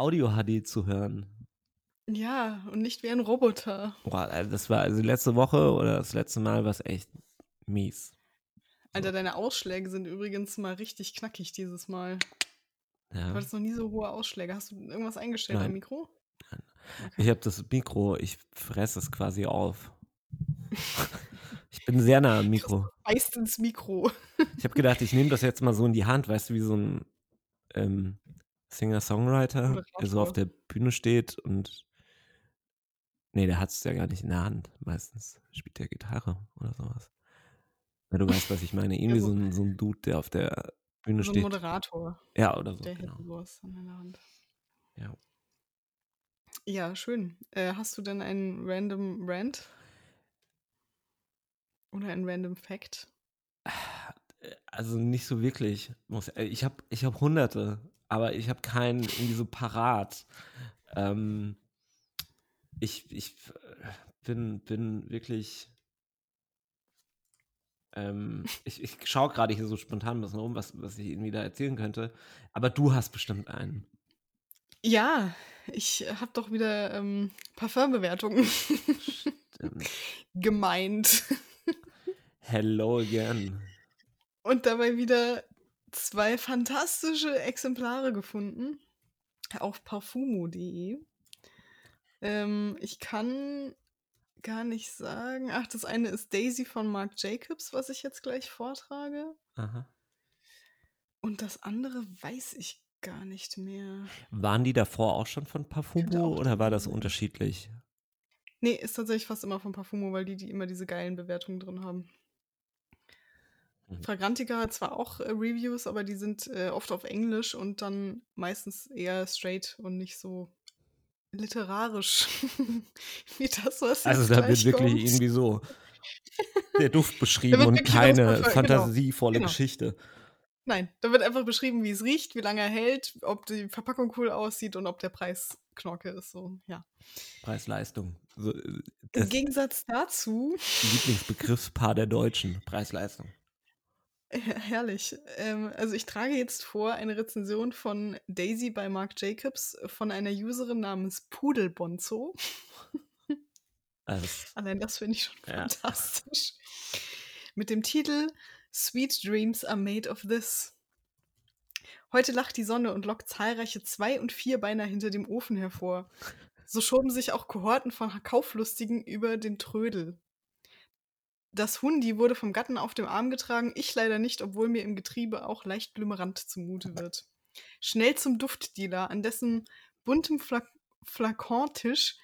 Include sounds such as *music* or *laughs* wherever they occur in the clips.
Audio-HD zu hören. Ja, und nicht wie ein Roboter. Boah, das war also letzte Woche oder das letzte Mal war es echt mies. Alter, deine Ausschläge sind übrigens mal richtig knackig dieses Mal. Ja. Du hattest noch nie so hohe Ausschläge. Hast du irgendwas eingestellt Nein. am Mikro? Ich habe das Mikro, ich fresse es quasi auf. Ich bin sehr nah am *laughs* Mikro. Beißt ins Mikro. Ich habe gedacht, ich nehme das jetzt mal so in die Hand, weißt du, wie so ein ähm, Singer-Songwriter, der so auf der Bühne steht und nee, der hat es ja gar nicht in der Hand. Meistens spielt der Gitarre oder sowas. Ja, du weißt, was ich meine. Irgendwie so- ein, so ein Dude, der auf der Bühne So ein steht. Moderator, Ja, oder so. der Genau. hätte sowas an der Hand. Ja. Ja, schön. Äh, hast du denn einen random Rant? Oder einen random Fact? Also nicht so wirklich. Äh, ich habe ich hab hunderte, aber ich habe keinen irgendwie so parat. Ähm, ich ich äh, bin, bin wirklich. Ähm, ich ich schaue gerade hier so spontan ein bisschen rum, was, was ich irgendwie da erzählen könnte. Aber du hast bestimmt einen. Ja, ich habe doch wieder ähm, Parfumbewertungen Ähm, gemeint. hello again. Und dabei wieder zwei fantastische Exemplare gefunden auf parfumo.de. Ähm, ich kann gar nicht sagen. Ach, das eine ist Daisy von Marc Jacobs, was ich jetzt gleich vortrage. Aha. Und das andere weiß ich gar nicht mehr. Waren die davor auch schon von Parfumo oder war das unterschiedlich? Nee, ist tatsächlich fast immer von Parfumo, weil die, die immer diese geilen Bewertungen drin haben. Mhm. Fragrantica hat zwar auch äh, Reviews, aber die sind äh, oft auf Englisch und dann meistens eher straight und nicht so literarisch *laughs* wie das, was Also da wird wirklich kommt. irgendwie so der Duft beschrieben und keine genau, fantasievolle genau. Geschichte. Nein, da wird einfach beschrieben, wie es riecht, wie lange er hält, ob die Verpackung cool aussieht und ob der Preis Knorke ist. So, ja. Preis-Leistung. So, äh, Im Gegensatz dazu Lieblingsbegriffspaar der Deutschen. Preis-Leistung. Ja, herrlich. Ähm, also ich trage jetzt vor eine Rezension von Daisy bei Marc Jacobs von einer Userin namens Pudelbonzo. Also, *laughs* Allein das finde ich schon Ja. fantastisch. Mit dem Titel Sweet Dreams are made of this. Heute lacht die Sonne und lockt zahlreiche Zwei- und Vierbeiner hinter dem Ofen hervor. So schoben sich auch Kohorten von Kauflustigen über den Trödel. Das Hundi wurde vom Gatten auf dem Arm getragen, ich leider nicht, obwohl mir im Getriebe auch leicht blümerant zumute *laughs* wird. Schnell zum Duftdealer, an dessen buntem Flak Flakontisch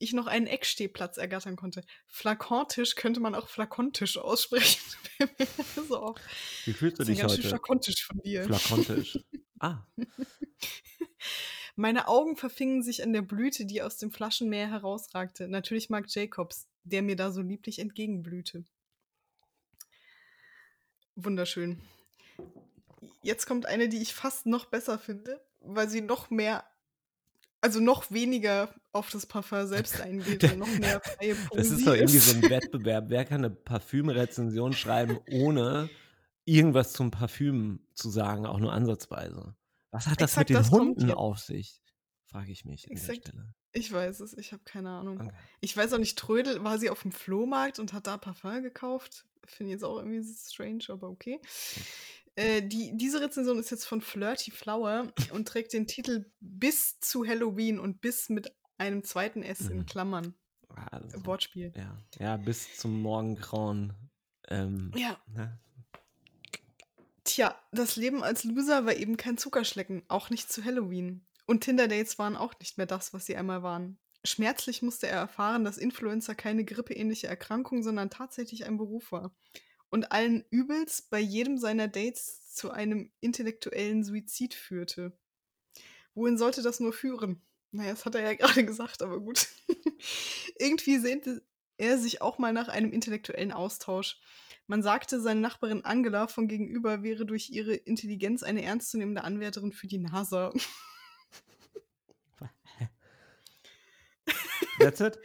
ich noch einen Eckstehplatz ergattern konnte. Flakontisch könnte man auch Flakontisch aussprechen. *laughs* so wie fühlst du Das ist ein dich ganz schön heute? Flakontisch von dir. Flakontisch. *laughs* Ah, Meine Augen verfingen sich an der Blüte, die aus dem Flaschenmeer herausragte. Natürlich Marc Jacobs, der mir da so lieblich entgegenblühte. Wunderschön. Jetzt kommt eine, die ich fast noch besser finde, weil sie noch mehr, also noch weniger auf das Parfum selbst *laughs* eingeht und noch mehr freie das Poesie ist doch irgendwie so ein Wettbewerb. Wer kann eine Parfümrezension schreiben, ohne irgendwas zum Parfüm zu sagen, auch nur ansatzweise? Was hat das Exakt mit den das Hunden auf sich? Frage ich mich an der Exakt. Stelle. Ich weiß es, ich habe keine Ahnung. Okay. Ich weiß auch nicht, Trödel, war sie auf dem Flohmarkt und hat da Parfum gekauft? Finde ich jetzt auch irgendwie strange, aber okay. Äh, die, diese Rezension ist jetzt von Flirty Flower *coughs* und trägt den Titel Bis zu Halloween und bis mit einem zweiten S in Mhm. Klammern. Also, Wortspiel. ja. ja, bis zum Morgengrauen. Ähm, Ja. ne? Tja, das Leben als Loser war eben kein Zuckerschlecken, auch nicht zu Halloween. Und Tinder-Dates waren auch nicht mehr das, was sie einmal waren. Schmerzlich musste er erfahren, dass Influencer keine grippeähnliche Erkrankung, sondern tatsächlich ein Beruf war. Und allen Übels bei jedem seiner Dates zu einem intellektuellen Suizid führte. Wohin sollte das nur führen? Naja, das hat er ja *laughs* gerade gesagt, aber gut. *laughs* Irgendwie sehnte er sich auch mal nach einem intellektuellen Austausch. Man sagte, seine Nachbarin Angela von gegenüber wäre durch ihre Intelligenz eine ernstzunehmende Anwärterin für die NASA. *laughs* That's it?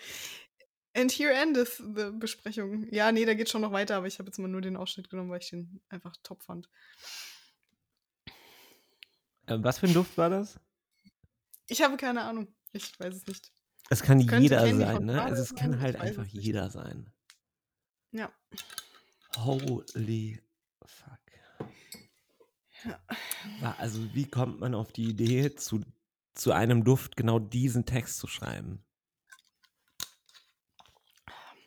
And here endeth the Besprechung. Ja, nee, da geht schon noch weiter, aber ich habe jetzt mal nur den Ausschnitt genommen, weil ich den einfach top fand. Ähm, was für ein Duft war das? Ich habe keine Ahnung. Ich weiß es nicht. Es kann es jeder sein, ne? Also es kann halt einfach jeder sein. Ja. Holy fuck. Ja. Also wie kommt man auf die Idee, zu, zu einem Duft genau diesen Text zu schreiben?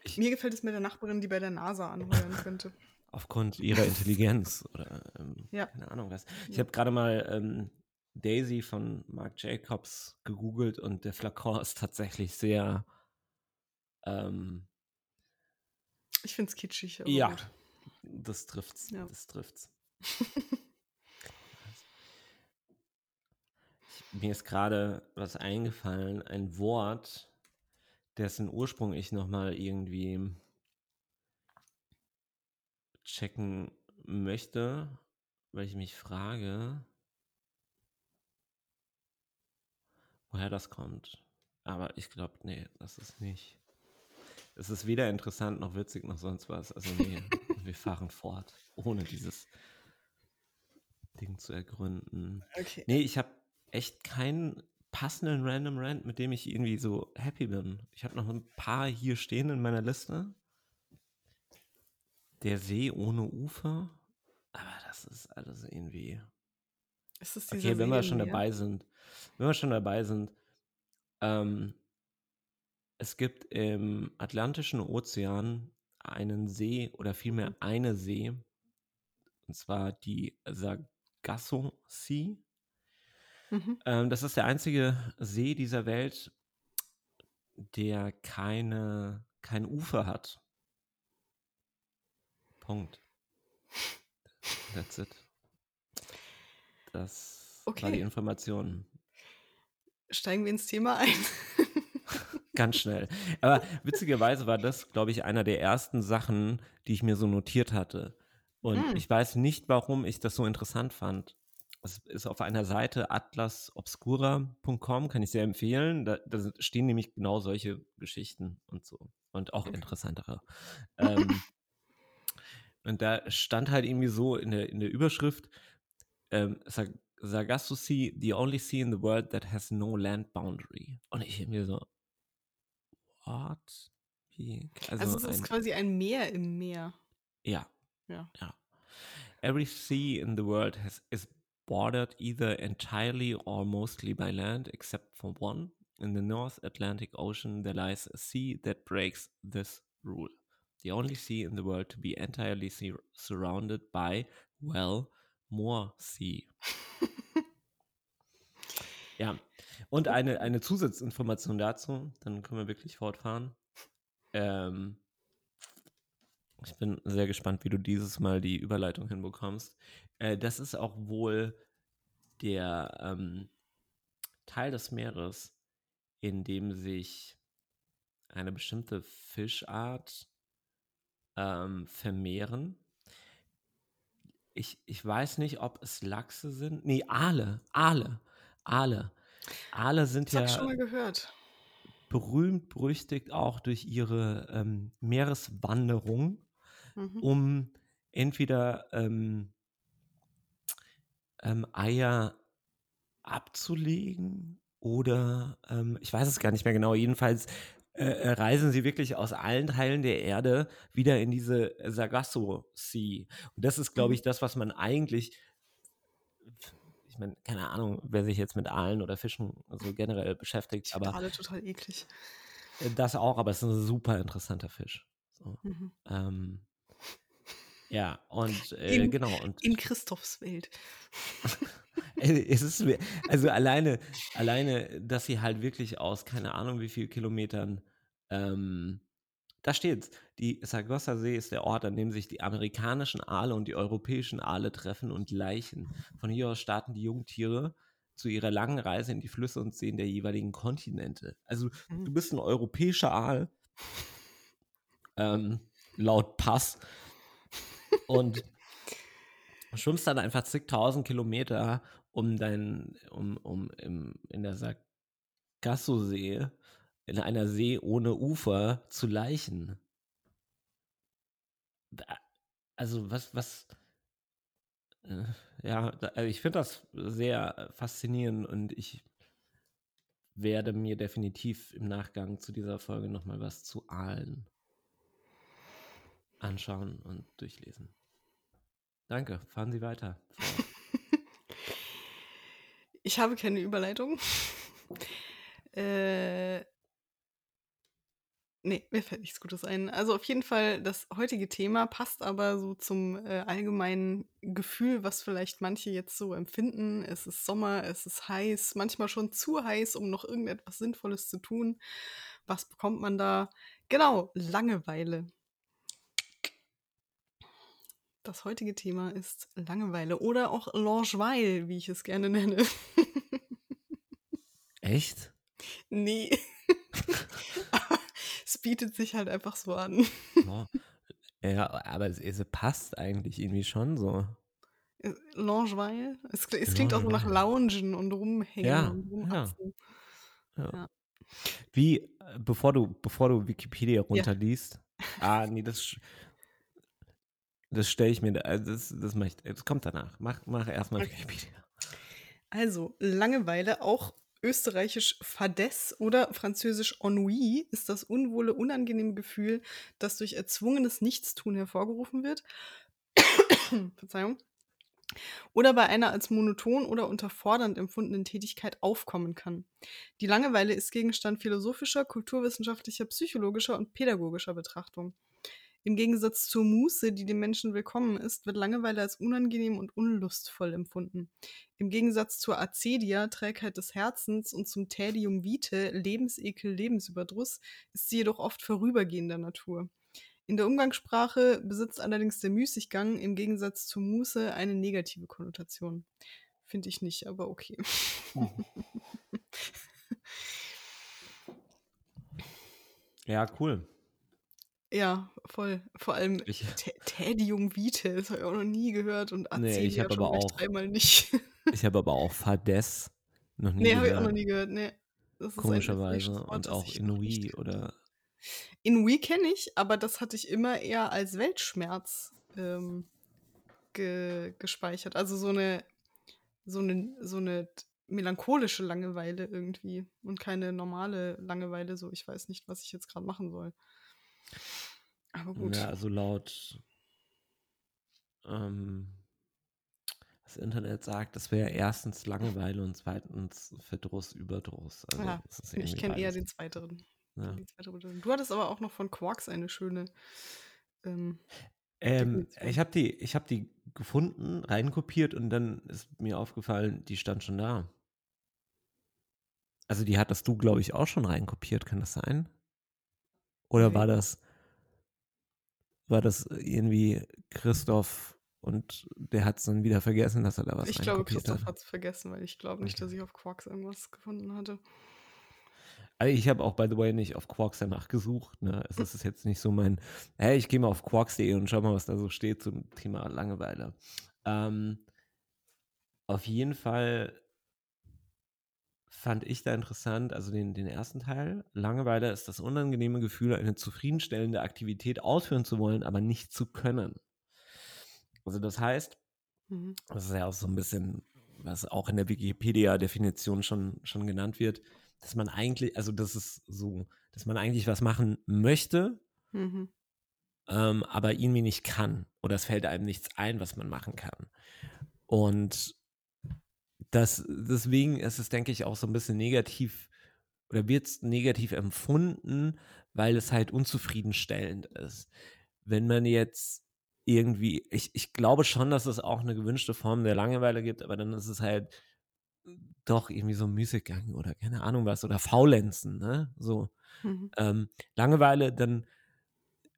Ich, Mir gefällt es mit der Nachbarin, die bei der NASA anheuern könnte. Aufgrund ihrer Intelligenz oder ähm, ja. keine Ahnung was. Ich habe gerade mal ähm, Daisy von Marc Jacobs gegoogelt und der Flakon ist tatsächlich sehr. Ähm, ich finde es kitschig. ja, gut. das trifft's. Ja. Das trifft's. *laughs* mir ist gerade was eingefallen, ein Wort, dessen Ursprung ich nochmal irgendwie checken möchte, weil ich mich frage, woher das kommt. Aber ich glaube, nee, das ist nicht. Es ist weder interessant noch witzig noch sonst was. Also nee, *laughs* wir fahren fort, ohne dieses Ding zu ergründen. Okay. Nee, ich habe echt keinen passenden Random Rant, mit dem ich irgendwie so happy bin. Ich habe noch ein paar hier stehen in meiner Liste. Der See ohne Ufer. Aber das ist alles irgendwie. Ist das okay, wenn See wir schon dabei sind, wenn wir schon dabei sind, ähm, es gibt im Atlantischen Ozean einen See oder vielmehr eine See, und zwar die Sargasso Sea. Mhm. Ähm, das ist der einzige See dieser Welt, der keine, kein Ufer hat. Punkt. *laughs* That's it. Das okay. war die Information. Steigen wir ins Thema ein. *laughs* Ganz schnell. Aber witzigerweise war das, glaube ich, einer der ersten Sachen, die ich mir so notiert hatte. Und hm. ich weiß nicht, warum ich das so interessant fand. Es ist auf einer Seite atlasobscura.com, kann ich sehr empfehlen. Da, da, stehen nämlich genau solche Geschichten und so. Und auch interessantere. *laughs* ähm, und da stand halt irgendwie so in der, in der Überschrift, ähm, Sargasso Sea, the only sea in the world that has no land boundary. Und ich mir so, what? Wie? Also, also es ist ein, quasi ein Meer im Meer. Ja. Ja. ja. Every sea in the world has is bordered either entirely or mostly by land, except for one. In the North Atlantic Ocean, there lies a sea that breaks this rule. The only sea in the world to be entirely surrounded by, well, more sea. *laughs* ja, und eine, eine Zusatzinformation dazu, dann können wir wirklich fortfahren. Ähm, ich bin sehr gespannt, wie du dieses Mal die Überleitung hinbekommst. Äh, das ist auch wohl der ähm, Teil des Meeres, in dem sich eine bestimmte Fischart ähm, vermehren. Ich, ich weiß nicht, ob es Lachse sind. Nee, Aale. Aale. Aale. Aale sind ja. Ich schon mal gehört. Berühmt, berüchtigt auch durch ihre ähm, Meereswanderung, mhm. um entweder ähm, ähm, Eier abzulegen oder ähm, ich weiß es gar nicht mehr genau. Jedenfalls äh, äh, reisen sie wirklich aus allen Teilen der Erde wieder in diese Sargasso Sea. Und das ist, glaube mhm. ich, das, was man eigentlich ich meine, keine Ahnung, wer sich jetzt mit Aalen oder Fischen so generell beschäftigt. Ich aber alle total eklig. Äh, das auch, aber es ist ein super interessanter Fisch. So. Mhm. Ähm, ja, und äh, in, genau. Und, in Christophs Welt. *laughs* es ist, also alleine, alleine, dass sie halt wirklich aus keine Ahnung wie viel Kilometern, ähm, da steht's. Die Sargossa See ist der Ort, an dem sich die amerikanischen Aale und die europäischen Aale treffen und gleichen. Von hier aus starten die Jungtiere zu ihrer langen Reise in die Flüsse und Seen der jeweiligen Kontinente. Also mhm. du bist ein europäischer Aal, ähm, laut Pass, und schwimmst dann einfach zigtausend Kilometer um dein, um, um im, in der Sargasso-See, in einer See ohne Ufer zu Leichen. Also was, was, äh, ja, also ich finde das sehr faszinierend und ich werde mir definitiv im Nachgang zu dieser Folge nochmal was zu Aalen anschauen und durchlesen. Danke, fahren Sie weiter. *laughs* ich habe keine Überleitung. *laughs* äh, Nee, mir fällt nichts Gutes ein. Also auf jeden Fall, das heutige Thema passt aber so zum äh, allgemeinen Gefühl, was vielleicht manche jetzt so empfinden. Es ist Sommer, es ist heiß, manchmal schon zu heiß, um noch irgendetwas Sinnvolles zu tun. Was bekommt man da? Genau, Langeweile. Das heutige Thema ist Langeweile oder auch Longeweile, wie ich es gerne nenne. Echt? Nee. *laughs* es bietet sich halt einfach so an. Ja, aber es, es, passt eigentlich irgendwie schon so. Äh, Longeweile? Es, es klingt auch so nach Loungen und rumhängen ja, und rumatzen. Ja. ja. Wie, äh, bevor du, bevor du Wikipedia runterliest, ja. ah, nee, das, das stelle ich mir, also das, das, mach ich, das kommt danach. Mach, mach erstmal okay. Wikipedia. Also, Langeweile, auch österreichisch Fadesse oder französisch Ennui ist das unwohle, unangenehme Gefühl, das durch erzwungenes Nichtstun hervorgerufen wird. *coughs* Verzeihung. Oder bei einer als monoton oder unterfordernd empfundenen Tätigkeit aufkommen kann. Die Langeweile ist Gegenstand philosophischer, kulturwissenschaftlicher, psychologischer und pädagogischer Betrachtung. Im Gegensatz zur Muße, die dem Menschen willkommen ist, wird Langeweile als unangenehm und unlustvoll empfunden. Im Gegensatz zur Acedia, Trägheit des Herzens, und zum Tädium vitae, Lebensekel, Lebensüberdruss, ist sie jedoch oft vorübergehender Natur. In der Umgangssprache besitzt allerdings der Müßiggang im Gegensatz zur Muße eine negative Konnotation. Finde ich nicht, aber okay. Oh. *laughs* *laughs* ja, cool. Ja, voll. Vor allem ich, *laughs* Tädium vitae, das habe ich auch noch nie gehört und nee, ich habe *laughs* aber auch einmal nicht. ich habe aber auch Fades noch nie nee, gehört. Nee, habe ich auch noch nie gehört, nee. Komischerweise Wort, und auch Inui oder Inui kenne ich, aber das hatte ich immer eher als Weltschmerz ähm, ge gespeichert. Also so eine so eine so eine melancholische Langeweile irgendwie und keine normale Langeweile, so ich weiß nicht, was ich jetzt gerade machen soll. Aber gut. Ja, also laut ähm, das Internet sagt, das wäre erstens Langeweile und zweitens Verdruss, Überdruss. Also ja, ich kenne eher den zweiteren. Ja. Du hattest aber auch noch von Quarks eine schöne. Ähm, ähm, ich habe die, hab die gefunden, reinkopiert und dann ist mir aufgefallen, die stand schon da. Also die hattest du, glaube ich, auch schon reinkopiert, kann das sein? Oder war das, war das irgendwie Christoph und der hat es dann wieder vergessen, dass er da was Ich glaube, Christoph hat es vergessen, weil ich glaube nicht, okay. dass ich auf Quarks irgendwas gefunden hatte. Also ich habe auch, by the way, nicht auf Quarks danach gesucht. Ne? Es ist jetzt nicht so mein, hey, ich gehe mal auf quarks.de und schau mal, was da so steht zum Thema Langeweile. Ähm, auf jeden Fall fand ich da interessant, also den, den ersten Teil. Langeweile ist das unangenehme Gefühl, eine zufriedenstellende Aktivität ausführen zu wollen, aber nicht zu können. Also das heißt, mhm. das ist ja auch so ein bisschen, was auch in der Wikipedia-Definition schon, schon genannt wird, dass man eigentlich, also das ist so, dass man eigentlich was machen möchte, mhm. ähm, aber irgendwie nicht kann. Oder es fällt einem nichts ein, was man machen kann. Und das, deswegen ist es, denke ich, auch so ein bisschen negativ oder wird es negativ empfunden, weil es halt unzufriedenstellend ist. Wenn man jetzt irgendwie, ich, ich glaube schon, dass es auch eine gewünschte Form der Langeweile gibt, aber dann ist es halt doch irgendwie so Müßiggang oder keine Ahnung was oder Faulenzen, ne? So. Mhm. Ähm, Langeweile, dann,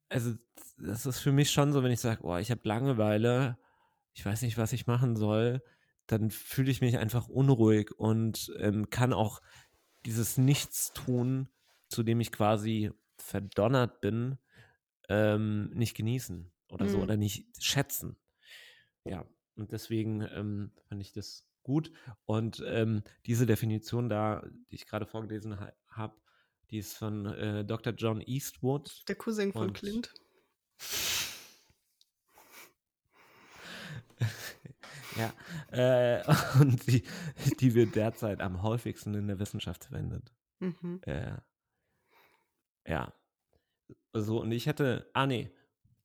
also das ist für mich schon so, wenn ich sage, oh, ich habe Langeweile, ich weiß nicht, was ich machen soll, dann fühle ich mich einfach unruhig und ähm, kann auch dieses Nichtstun, zu dem ich quasi verdonnert bin, ähm, nicht genießen oder mhm. so oder nicht schätzen. Ja, und deswegen ähm, fand ich das gut. Und ähm, diese Definition da, die ich gerade vorgelesen ha habe, die ist von äh, Dr. John Eastwood. Der Cousin von Clint. Ja, äh, *laughs* und die, die wird derzeit am häufigsten in der Wissenschaft verwendet. Mhm. Äh, ja. So, und ich hätte, ah nee,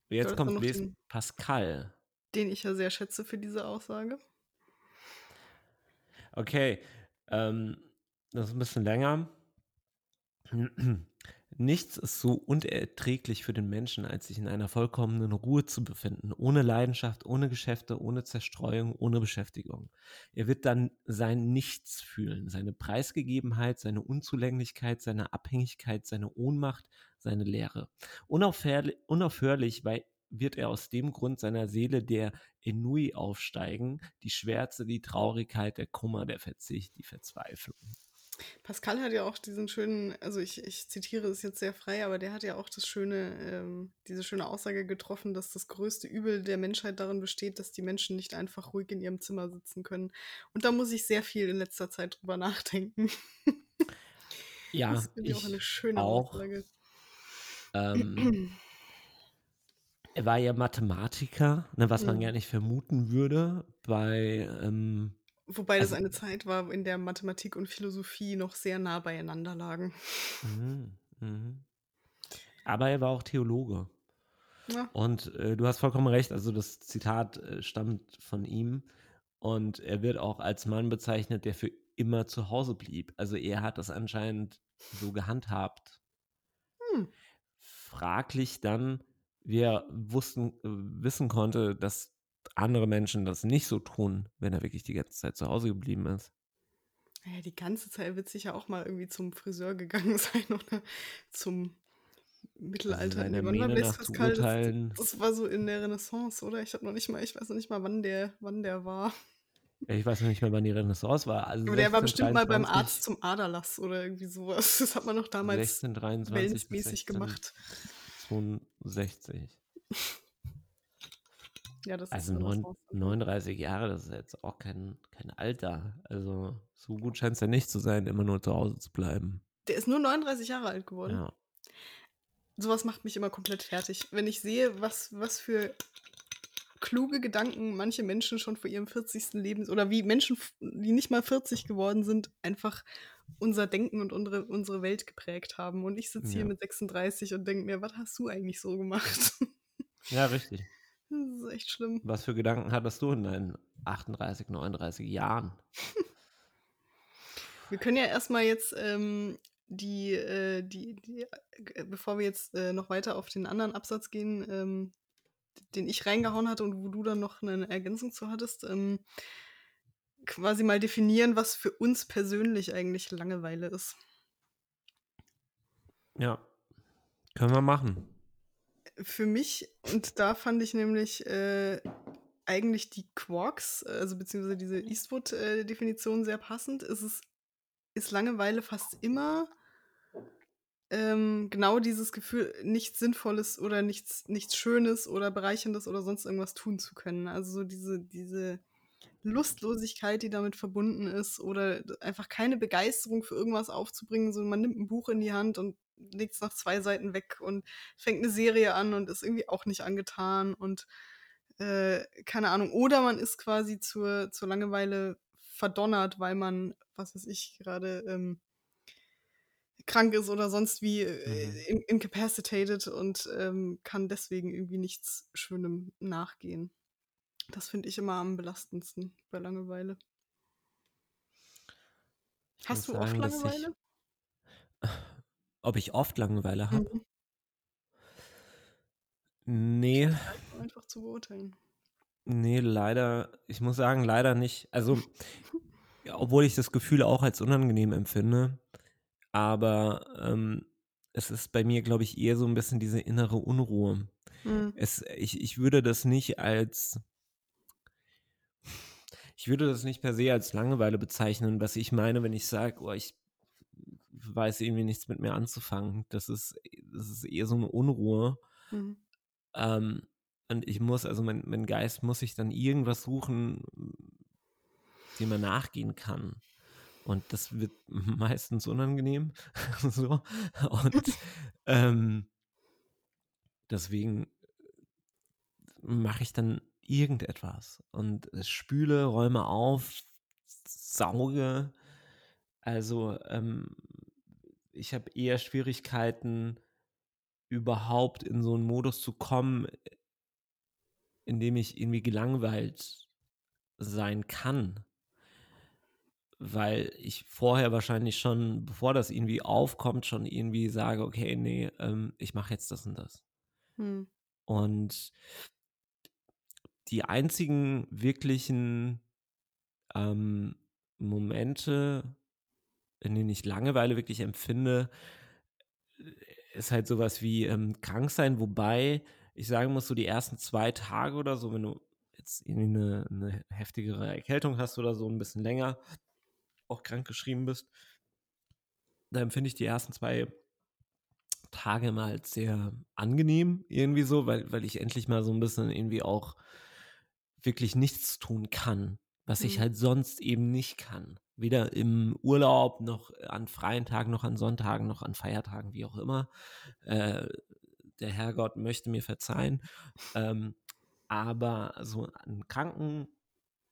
jetzt Sollst du kommt den- Pascal. Den ich ja sehr schätze für diese Aussage. Okay, ähm, das ist ein bisschen länger. Nichts ist so unerträglich für den Menschen, als sich in einer vollkommenen Ruhe zu befinden, ohne Leidenschaft, ohne Geschäfte, ohne Zerstreuung, ohne Beschäftigung. Er wird dann sein Nichts fühlen, seine Preisgegebenheit, seine Unzulänglichkeit, seine Abhängigkeit, seine Ohnmacht, seine Leere. Unaufhörlich, weil wird er aus dem Grund seiner Seele der Enui aufsteigen, die Schwärze, die Traurigkeit, der Kummer, der Verzicht, die Verzweiflung. Pascal hat ja auch diesen schönen, also ich, ich zitiere es jetzt sehr frei, aber der hat ja auch das schöne, ähm, diese schöne Aussage getroffen, dass das größte Übel der Menschheit darin besteht, dass die Menschen nicht einfach ruhig in ihrem Zimmer sitzen können. Und da muss ich sehr viel in letzter Zeit drüber nachdenken. Ja, *laughs* das finde ich auch eine schöne auch. Aussage. Ähm, *clears throat* er war ja Mathematiker, ne, was man Mhm. gar nicht vermuten würde bei ähm, Wobei das also- eine Zeit war, in der Mathematik und Philosophie noch sehr nah beieinander lagen. mhm, mhm. Aber er war auch Theologe. Ja. Und äh, du hast vollkommen recht, also das Zitat äh, stammt von ihm und er wird auch als Mann bezeichnet, der für immer zu Hause blieb. Also er hat das anscheinend so gehandhabt. Hm. Fraglich dann, wie er wussten, äh, wissen konnte, dass andere Menschen das nicht so tun, wenn er wirklich die ganze Zeit zu Hause geblieben ist. Naja, die ganze Zeit wird sicher auch mal irgendwie zum Friseur gegangen *laughs* sein oder zum Mittelalter. war Mähne Blaise nach zu Pascal? Das, urteilen. das war so in der Renaissance, oder? Ich habe noch nicht mal, ich weiß noch nicht mal, wann der, wann der war. Ich weiß noch nicht mehr, wann die Renaissance war. Also Aber der war bestimmt mal beim 1623 Arzt zum Aderlass oder irgendwie sowas. Das hat man doch damals 1623 bis wellnessmäßig gemacht. 1662. Ja, das Also ist neun, Renaissance. 39 Jahre, das ist jetzt auch kein, kein Alter. Also so gut scheint es ja nicht zu sein, immer nur zu Hause zu bleiben. Der ist nur 39 Jahre alt geworden. Ja. Sowas macht mich immer komplett fertig. Wenn ich sehe, was, was für kluge Gedanken manche Menschen schon vor ihrem 40. Lebens oder wie Menschen, die nicht mal 40 geworden sind, einfach unser Denken und unsere, unsere Welt geprägt haben. Und ich sitze hier Ja. mit 36 und denke mir, was hast du eigentlich so gemacht? ja, richtig. Das ist echt schlimm. Was für Gedanken hattest du in deinen 38, 39 Jahren? *laughs* Wir können ja erstmal jetzt ähm, die, äh, die, die, äh, bevor wir jetzt äh, noch weiter auf den anderen Absatz gehen, ähm, den ich reingehauen hatte und wo du dann noch eine Ergänzung zu hattest, ähm, quasi mal definieren, was für uns persönlich eigentlich Langeweile ist. Ja, können wir machen. Für mich, und da fand ich nämlich äh, eigentlich die Quarks, also beziehungsweise diese Eastwood-Definition sehr passend, ist es ist Langeweile fast immer ähm, genau dieses Gefühl, nichts Sinnvolles oder nichts, nichts Schönes oder Bereicherndes oder sonst irgendwas tun zu können. Also so diese, diese Lustlosigkeit, die damit verbunden ist, oder einfach keine Begeisterung für irgendwas aufzubringen. So, man nimmt ein Buch in die Hand und legt es nach zwei Seiten weg und fängt eine Serie an und ist irgendwie auch nicht angetan und äh, keine Ahnung. Oder man ist quasi zur, zur Langeweile verdonnert, weil man, was weiß ich, gerade ähm, krank ist oder sonst wie äh, Mhm. in, incapacitated und ähm, kann deswegen irgendwie nichts Schönem nachgehen. Das finde ich immer am belastendsten bei Langeweile. Hast du oft sagen, ich- Langeweile? *laughs* Ob ich oft Langeweile habe? Mhm. Nee, Einfach zu beurteilen. nee, leider. Ich muss sagen, leider nicht. Also, ja, *laughs* obwohl ich das Gefühl auch als unangenehm empfinde, aber ähm, es ist bei mir, glaube ich, eher so ein bisschen diese innere Unruhe. Mhm. Es, ich, ich würde das nicht als. Ich würde das nicht per se als Langeweile bezeichnen, was ich meine, wenn ich sage, oh, ich weiß irgendwie nichts mit mir anzufangen. Das ist, das ist eher so eine Unruhe. Mhm. Ähm, und ich muss, also mein, mein Geist muss sich dann irgendwas suchen, dem man nachgehen kann. Und das wird *laughs* meistens unangenehm. *laughs* so. Und ähm, deswegen mache ich dann irgendetwas und spüle, räume auf, sauge. Also ähm, ich habe eher Schwierigkeiten, überhaupt in so einen Modus zu kommen, in dem ich irgendwie gelangweilt sein kann. Weil ich vorher wahrscheinlich schon, bevor das irgendwie aufkommt, schon irgendwie sage, okay, nee, ähm, ich mache jetzt das und das. Hm. Und die einzigen wirklichen ähm, Momente, in denen ich Langeweile wirklich empfinde, ist halt sowas wie ähm, krank sein, wobei ich sagen muss, so die ersten zwei Tage oder so, wenn du jetzt irgendwie eine, eine heftigere Erkältung hast oder so ein bisschen länger auch krank geschrieben bist, da empfinde ich die ersten zwei Tage mal als sehr angenehm irgendwie so, weil, weil ich endlich mal so ein bisschen irgendwie auch wirklich nichts tun kann, was mhm. ich halt sonst eben nicht kann. Weder im Urlaub noch an freien Tagen, noch an Sonntagen, noch an Feiertagen, wie auch immer. Äh, der Herrgott möchte mir verzeihen. Ähm, aber so an kranken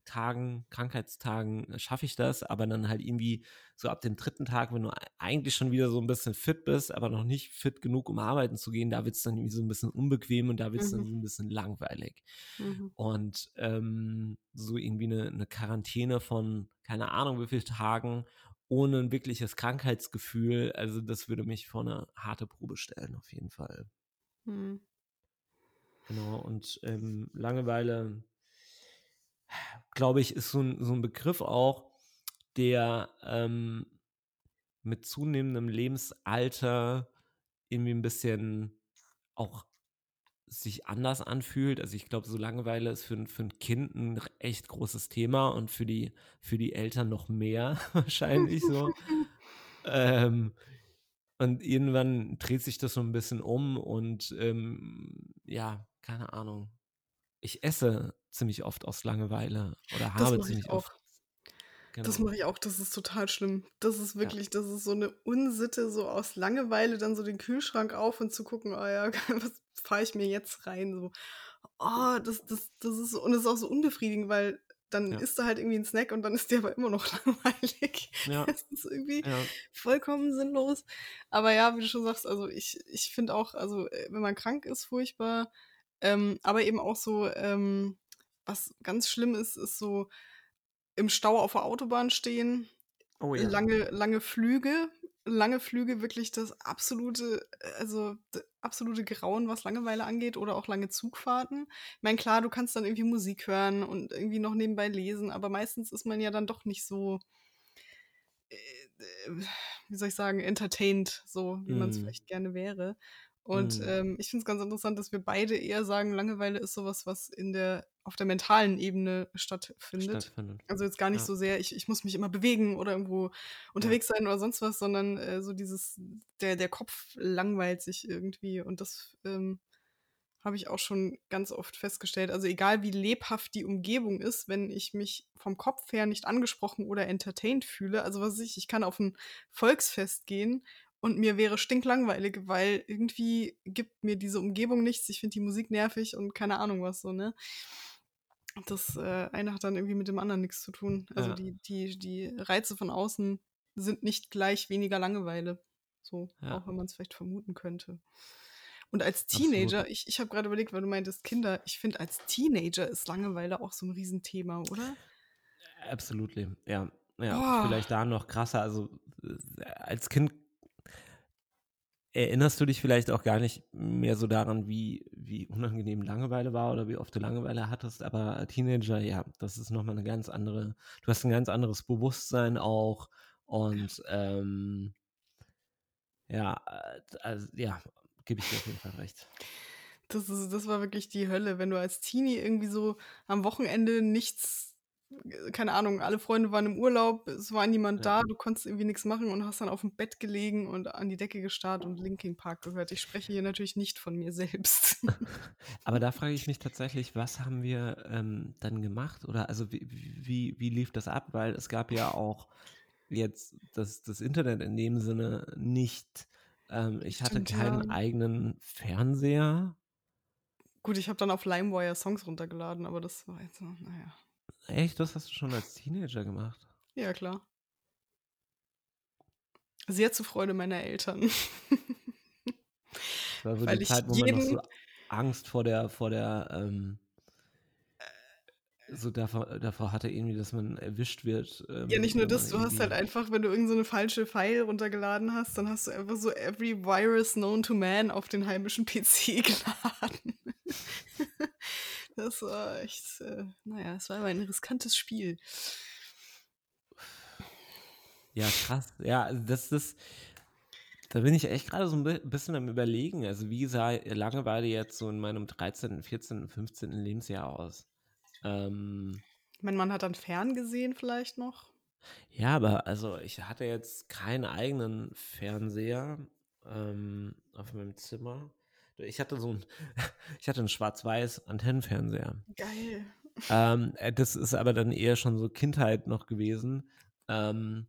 Tagen, Krankheitstagen äh, schaffe ich das, aber dann halt irgendwie so ab dem dritten Tag, wenn du eigentlich schon wieder so ein bisschen fit bist, aber noch nicht fit genug, um arbeiten zu gehen, da wird es dann irgendwie so ein bisschen unbequem und da wird es mhm. dann so ein bisschen langweilig. Mhm. Und ähm, so irgendwie eine, eine Quarantäne von keine Ahnung wie vielen Tagen ohne ein wirkliches Krankheitsgefühl, also das würde mich vor eine harte Probe stellen, auf jeden Fall. Mhm. Genau, und ähm, Langeweile glaube ich, ist so ein, so ein Begriff auch, der ähm, mit zunehmendem Lebensalter irgendwie ein bisschen auch sich anders anfühlt. Also ich glaube, so Langeweile ist für, für ein Kind ein echt großes Thema und für die, für die Eltern noch mehr *laughs* wahrscheinlich so. *laughs* ähm, und irgendwann dreht sich das so ein bisschen um und ähm, ja, keine Ahnung ich esse ziemlich oft aus Langeweile oder habe ziemlich oft. Genau. Das mache ich auch, das ist total schlimm. Das ist wirklich, ja. das ist so eine Unsitte, so aus Langeweile dann so den Kühlschrank auf und zu gucken, oh ja, *laughs* was fahre ich mir jetzt rein? So, oh, das, das, das ist so, und es ist auch so unbefriedigend, weil dann ja. isst du halt irgendwie einen Snack und dann ist der aber immer noch *laughs* langweilig. Ja. Das ist irgendwie ja. vollkommen sinnlos. Aber ja, wie du schon sagst, also ich, ich finde auch, also äh, wenn man krank ist, furchtbar. Ähm, aber eben auch so, ähm, was ganz schlimm ist, ist so im Stau auf der Autobahn stehen, oh, ja. lange, lange Flüge, lange Flüge wirklich das absolute, also das absolute Grauen, was Langeweile angeht oder auch lange Zugfahrten. Ich meine, klar, du kannst dann irgendwie Musik hören und irgendwie noch nebenbei lesen, aber meistens ist man ja dann doch nicht so, äh, äh wie soll ich sagen, entertained, so wie mm. man es vielleicht gerne wäre. Und mhm. ähm, ich finde es ganz interessant, dass wir beide eher sagen, Langeweile ist sowas, was in der, auf der mentalen Ebene stattfindet. stattfindet. Also jetzt gar nicht ja. so sehr, ich, ich muss mich immer bewegen oder irgendwo unterwegs ja. sein oder sonst was, sondern äh, so dieses, der, der Kopf langweilt sich irgendwie. Und das ähm, habe ich auch schon ganz oft festgestellt. Also egal wie lebhaft die Umgebung ist, wenn ich mich vom Kopf her nicht angesprochen oder entertained fühle, also was ich, ich kann auf ein Volksfest gehen und mir wäre stinklangweilig, weil irgendwie gibt mir diese Umgebung nichts. Ich finde die Musik nervig und keine Ahnung was so, ne? Das äh, eine hat dann irgendwie mit dem anderen nichts zu tun. Also ja. die, die, die Reize von außen sind nicht gleich weniger Langeweile. So, ja. auch wenn man es vielleicht vermuten könnte. Und als Teenager, Absolut. ich, ich habe gerade überlegt, weil du meintest Kinder, ich finde, als Teenager ist Langeweile auch so ein Riesenthema, oder? Absolut, ja. Ja, oh. vielleicht da noch krasser. Also äh, als Kind erinnerst du dich vielleicht auch gar nicht mehr so daran, wie, wie unangenehm Langeweile war oder wie oft du Langeweile hattest, aber Teenager, ja, das ist nochmal eine ganz andere, du hast ein ganz anderes Bewusstsein auch und ähm, ja, äh, also, ja, gebe ich dir auf jeden Fall recht. Das, ist, das war wirklich die Hölle, wenn du als Teenie irgendwie so am Wochenende nichts keine Ahnung, alle Freunde waren im Urlaub, es war niemand ja. da, du konntest irgendwie nichts machen und hast dann auf dem Bett gelegen und an die Decke gestarrt und Linkin Park gehört. Ich spreche hier natürlich nicht von mir selbst. *laughs* Aber da frage ich mich tatsächlich, was haben wir ähm, dann gemacht? Oder also wie, wie, wie lief das ab? Weil es gab ja auch jetzt das, das Internet in dem Sinne nicht. Ähm, ich Stimmt, hatte keinen ja. eigenen Fernseher. Gut, ich habe dann auf LimeWire Songs runtergeladen, aber das war jetzt naja. Echt? Das hast du schon als Teenager gemacht? Ja, klar. Sehr zur Freude meiner Eltern. Das war so Weil *laughs* die Zeit, wo man noch so Angst vor der, vor der, ähm, so davor, davor hatte irgendwie, dass man erwischt wird. Ähm, ja, nicht nur das, du hast halt einfach, wenn du irgendeine so falsche File runtergeladen hast, dann hast du einfach so every virus known to man auf den heimischen *laughs* PC geladen. *laughs* das war echt, äh, naja, es war aber ein riskantes Spiel. Ja, krass. Ja, das ist, da bin ich echt gerade so ein bisschen am Überlegen. Also, wie sah Langeweile jetzt so in meinem 13., 14., 15. Lebensjahr aus? Ähm, mein Mann hat dann fern gesehen, vielleicht noch. Ja, aber also ich hatte jetzt keinen eigenen Fernseher ähm, auf meinem Zimmer. Ich hatte so ein, *laughs* ich hatte einen schwarz-weiß Antennenfernseher. Geil. Ähm, äh, das ist aber dann eher schon so Kindheit noch gewesen. Ähm,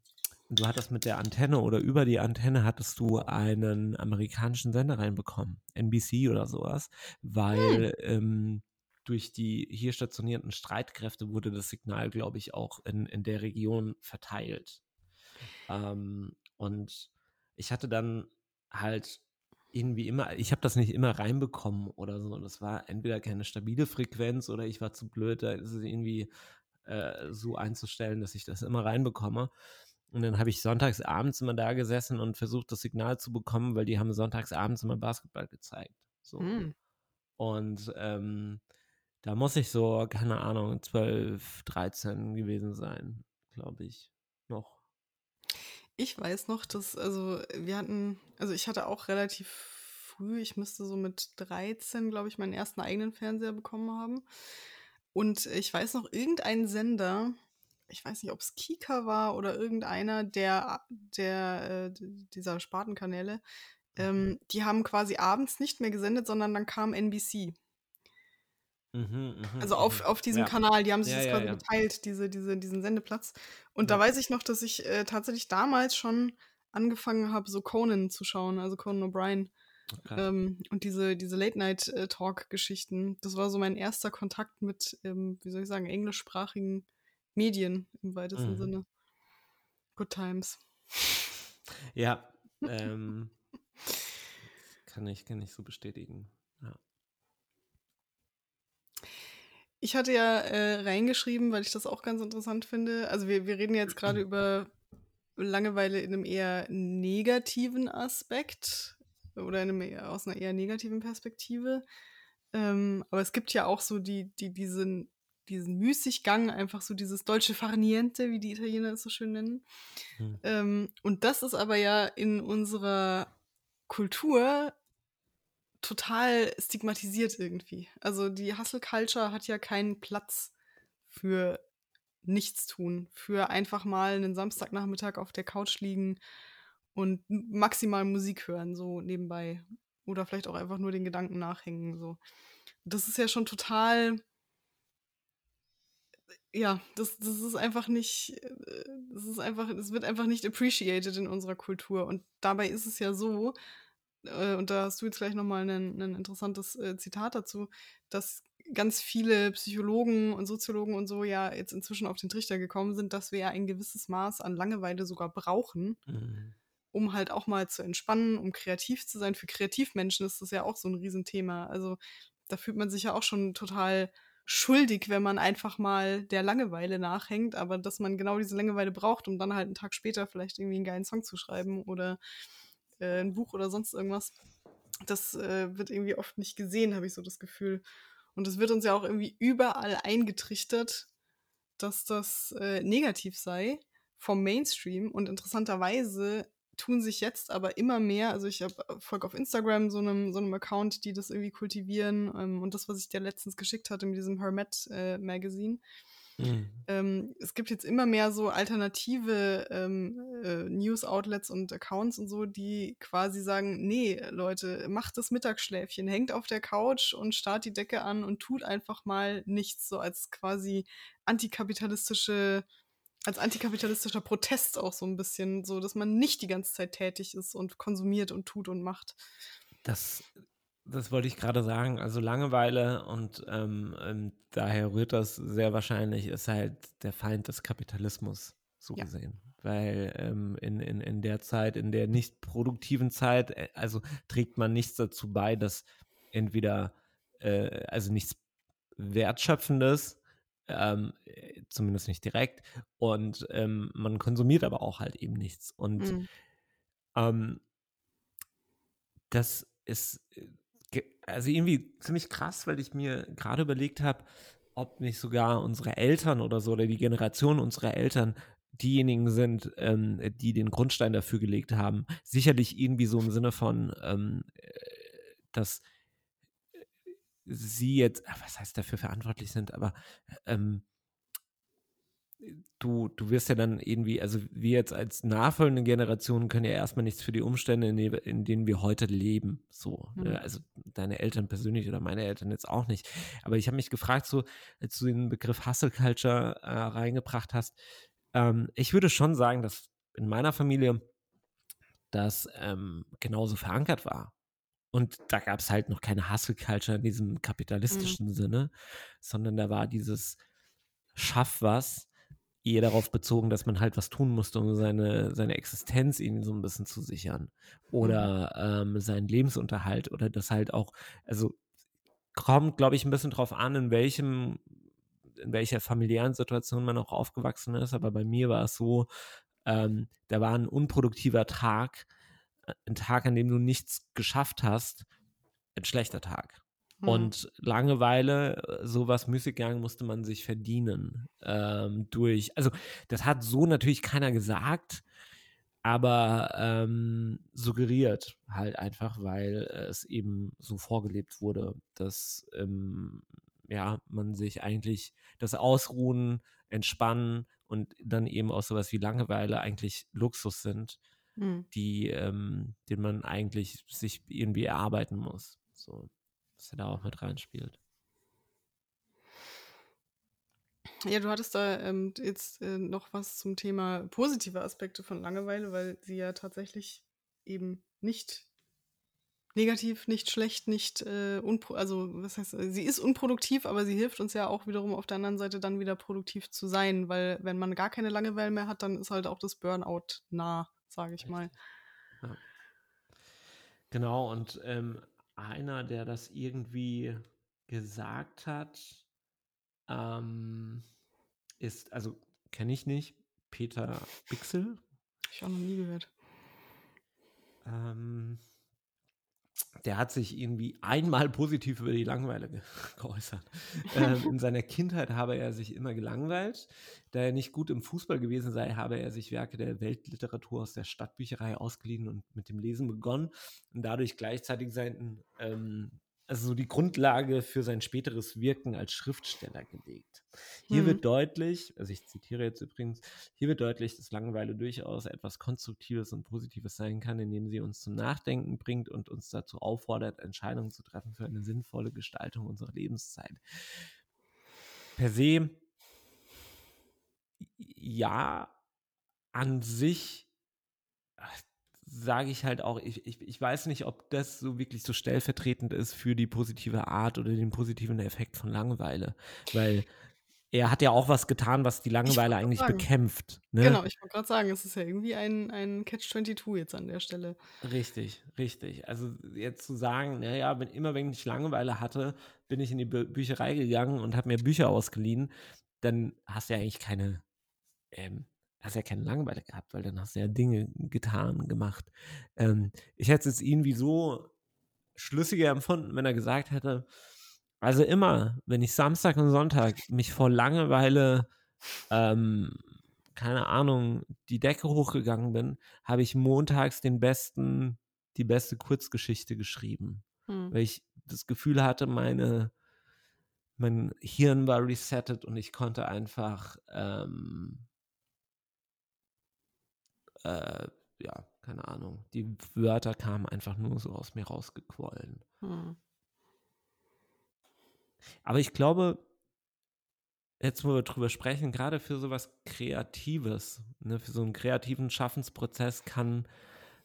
du hattest mit der Antenne oder über die Antenne hattest du einen amerikanischen Sender reinbekommen, NBC oder sowas, weil hm. ähm, durch die hier stationierten Streitkräfte wurde das Signal, glaube ich, auch in, in der Region verteilt. Ähm, und ich hatte dann halt irgendwie immer, ich habe das nicht immer reinbekommen oder so. Das war entweder keine stabile Frequenz oder ich war zu blöd, da ist es irgendwie äh, so einzustellen, dass ich das immer reinbekomme. Und dann habe ich sonntags abends immer da gesessen und versucht, das Signal zu bekommen, weil die haben sonntags abends immer Basketball gezeigt. So. Mm. Und ähm, da muss ich so, keine Ahnung, 12, 13 gewesen sein, glaube ich, noch. Ich weiß noch, dass, also wir hatten, also ich hatte auch relativ früh, ich müsste so mit 13, glaube ich, meinen ersten eigenen Fernseher bekommen haben. Und ich weiß noch, irgendein Sender, ich weiß nicht, ob es Kika war oder irgendeiner der, der äh, dieser Spartenkanäle, ähm, mhm. die haben quasi abends nicht mehr gesendet, sondern dann kam NBC. Mhm, mh, also auf, mhm. auf diesem ja. Kanal, die haben sich ja, das quasi ja, geteilt, diese, diese, diesen Sendeplatz. Und da weiß ich noch, dass ich äh, tatsächlich damals schon angefangen habe, so Conan zu schauen, also Conan O'Brien. Okay. Ähm, und diese, diese Late-Night-Talk-Geschichten, das war so mein erster Kontakt mit, ähm, wie soll ich sagen, englischsprachigen Medien im weitesten mhm. Sinne. Good times. Ja, *laughs* ähm, kann, ich, kann ich so bestätigen. Ja. Ich hatte ja äh, reingeschrieben, weil ich das auch ganz interessant finde. Also wir, wir reden jetzt gerade über Langeweile in einem eher negativen Aspekt oder in einem, aus einer eher negativen Perspektive. Ähm, aber es gibt ja auch so die, die, diesen diesen Müßiggang, einfach so dieses deutsche Farniente, wie die Italiener es so schön nennen. Hm. Ähm, und das ist aber ja in unserer Kultur total stigmatisiert irgendwie. Also die Hustle Culture hat ja keinen Platz für Nichtstun, für einfach mal einen Samstagnachmittag auf der Couch liegen und maximal Musik hören, so nebenbei. Oder vielleicht auch einfach nur den Gedanken nachhängen. So. Das ist ja schon total ja, das, das ist einfach nicht, äh, das ist einfach, es wird einfach nicht appreciated in unserer Kultur. Und dabei ist es ja so, äh, und da hast du jetzt gleich nochmal ein, ein interessantes äh, Zitat dazu, dass ganz viele Psychologen und Soziologen und so ja jetzt inzwischen auf den Trichter gekommen sind, dass wir ja ein gewisses Maß an Langeweile sogar brauchen, mhm. um halt auch mal zu entspannen, um kreativ zu sein. Für Kreativmenschen ist das ja auch so ein Riesenthema. Also da fühlt man sich ja auch schon total schuldig, wenn man einfach mal der Langeweile nachhängt, aber dass man genau diese Langeweile braucht, um dann halt einen Tag später vielleicht irgendwie einen geilen Song zu schreiben oder äh, ein Buch oder sonst irgendwas. Das äh, wird irgendwie oft nicht gesehen, habe ich so das Gefühl. Und es wird uns ja auch irgendwie überall eingetrichtert, dass das äh, negativ sei vom Mainstream. Und interessanterweise tun sich jetzt aber immer mehr, also ich habe äh, folge auf Instagram so einem, so Account, die das irgendwie kultivieren ähm, und das, was ich dir letztens geschickt hatte mit diesem Hermet äh, Magazine. Mhm. Ähm, es gibt jetzt immer mehr so alternative ähm, äh, News-Outlets und Accounts und so, die quasi sagen, nee, Leute, macht das Mittagsschläfchen, hängt auf der Couch und starrt die Decke an und tut einfach mal nichts, so als quasi antikapitalistische als antikapitalistischer Protest auch so ein bisschen, so dass man nicht die ganze Zeit tätig ist und konsumiert und tut und macht. Das das wollte ich gerade sagen. Also Langeweile und ähm, ähm, daher rührt das sehr wahrscheinlich, ist halt der Feind des Kapitalismus, so ja. gesehen. Weil ähm, in, in, in der Zeit, in der nicht produktiven Zeit, äh, also trägt man nichts dazu bei, dass entweder, äh, also nichts Wertschöpfendes, ähm, zumindest nicht direkt, und ähm, man konsumiert aber auch halt eben nichts. Und mhm. ähm, das ist äh, also irgendwie ziemlich krass, weil ich mir gerade überlegt habe, ob nicht sogar unsere Eltern oder so oder die Generation unserer Eltern diejenigen sind, ähm, die den Grundstein dafür gelegt haben. Sicherlich irgendwie so im Sinne von, ähm, äh, dass sie jetzt, was heißt dafür verantwortlich sind, aber ähm, du, du wirst ja dann irgendwie, also wir jetzt als nachfolgende Generation können ja erstmal nichts für die Umstände, in, die, in denen wir heute leben. So. Ne? Mhm. Also deine Eltern persönlich oder meine Eltern jetzt auch nicht. Aber ich habe mich gefragt, so, als du den Begriff Hustle Culture äh, reingebracht hast, ähm, ich würde schon sagen, dass in meiner Familie das ähm, genauso verankert war. Und da gab es halt noch keine Hustle Culture in diesem mhm. kapitalistischen mhm. Sinne, sondern da war dieses Schaff was, eher darauf bezogen, dass man halt was tun musste, um seine, seine Existenz ihnen so ein bisschen zu sichern. Oder mhm. ähm, seinen Lebensunterhalt. Oder das halt auch, also kommt, glaube ich, ein bisschen drauf an, in welchem, in welcher familiären Situation man auch aufgewachsen ist. Aber bei mir war es so, ähm, da war ein unproduktiver Tag, äh, ein Tag, an dem du nichts geschafft hast, ein schlechter Tag. Mhm. Und Langeweile, äh, sowas Müßiggang musste man sich verdienen ähm, durch. Also, das hat so natürlich keiner gesagt, aber ähm, suggeriert halt einfach, weil es eben so vorgelebt wurde, dass ähm, ja, man sich eigentlich das Ausruhen, Entspannen und dann eben auch sowas wie Langeweile eigentlich Luxus sind, mhm. die, ähm, den man eigentlich sich irgendwie erarbeiten muss. So dass er da auch mit reinspielt. Ja, du hattest da ähm, jetzt äh, noch was zum Thema positive Aspekte von Langeweile, weil sie ja tatsächlich eben nicht negativ, nicht schlecht, nicht äh, also was heißt, sie ist unproduktiv, aber sie hilft uns ja auch wiederum auf der anderen Seite dann wieder produktiv zu sein, weil wenn man gar keine Langeweile mehr hat, dann ist halt auch das Burnout nah, sage ich mal. Ja. Genau, und ähm, einer, der das irgendwie gesagt hat, ähm, ist, also kenne ich nicht, Peter Bixel. Ich habe noch nie gehört. Ähm, der hat sich irgendwie einmal positiv über die Langeweile ge *laughs* geäußert. ähm, in seiner Kindheit habe er sich immer gelangweilt. Da er nicht gut im Fußball gewesen sei, habe er sich Werke der Weltliteratur aus der Stadtbücherei ausgeliehen und mit dem Lesen begonnen und dadurch gleichzeitig seinen ähm, also so die Grundlage für sein späteres Wirken als Schriftsteller gelegt. Hier hm. wird deutlich, also ich zitiere jetzt übrigens, hier wird deutlich, dass Langeweile durchaus etwas Konstruktives und Positives sein kann, indem sie uns zum Nachdenken bringt und uns dazu auffordert, Entscheidungen zu treffen für eine sinnvolle Gestaltung unserer Lebenszeit. Per se, ja, an sich sage ich halt auch, ich, ich, ich weiß nicht, ob das so wirklich so stellvertretend ist für die positive Art oder den positiven Effekt von Langeweile. Weil er hat ja auch was getan, was die Langeweile eigentlich sagen. bekämpft. Ne? Genau, ich wollte gerade sagen, es ist ja irgendwie ein, ein Catch-22 jetzt an der Stelle. Richtig, richtig. Also jetzt zu sagen, naja, wenn, immer wenn ich Langeweile hatte, bin ich in die Bü Bücherei gegangen und habe mir Bücher ausgeliehen, dann hast du ja eigentlich keine ähm, hast ja keine Langeweile gehabt, weil dann hast du ja Dinge getan, gemacht. Ähm, ich hätte es irgendwie so schlüssiger empfunden, wenn er gesagt hätte, also immer, wenn ich Samstag und Sonntag mich vor Langeweile, ähm, keine Ahnung, die Decke hochgegangen bin, habe ich montags den besten, die beste Kurzgeschichte geschrieben. Hm. Weil ich das Gefühl hatte, meine, mein Hirn war resettet und ich konnte einfach ähm, äh, ja, keine Ahnung, die Wörter kamen einfach nur so aus mir rausgequollen. Hm. Aber ich glaube, jetzt wo wir drüber sprechen, gerade für sowas Kreatives, ne, für so einen kreativen Schaffensprozess kann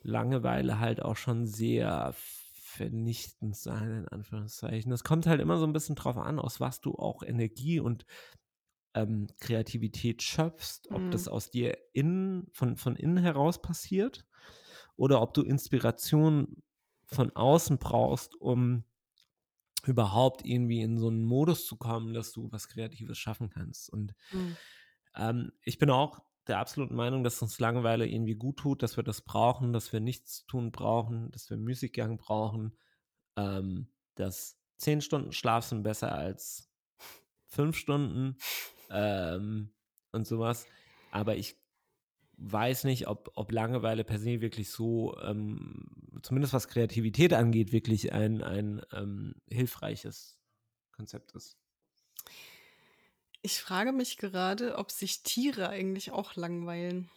Langeweile halt auch schon sehr vernichtend sein, in Anführungszeichen. Es kommt halt immer so ein bisschen drauf an, aus was du auch Energie und ähm, Kreativität schöpfst, ob mhm. das aus dir innen, von, von innen heraus passiert oder ob du Inspiration von außen brauchst, um überhaupt irgendwie in so einen Modus zu kommen, dass du was Kreatives schaffen kannst. Und mhm. ähm, ich bin auch der absoluten Meinung, dass uns Langeweile irgendwie gut tut, dass wir das brauchen, dass wir nichts tun brauchen, dass wir Musikgang brauchen, ähm, dass zehn Stunden Schlaf sind besser als fünf Stunden ähm, und sowas. Aber ich weiß nicht, ob, ob Langeweile per se wirklich so, ähm, zumindest was Kreativität angeht, wirklich ein, ein ähm, hilfreiches Konzept ist. Ich frage mich gerade, ob sich Tiere eigentlich auch langweilen.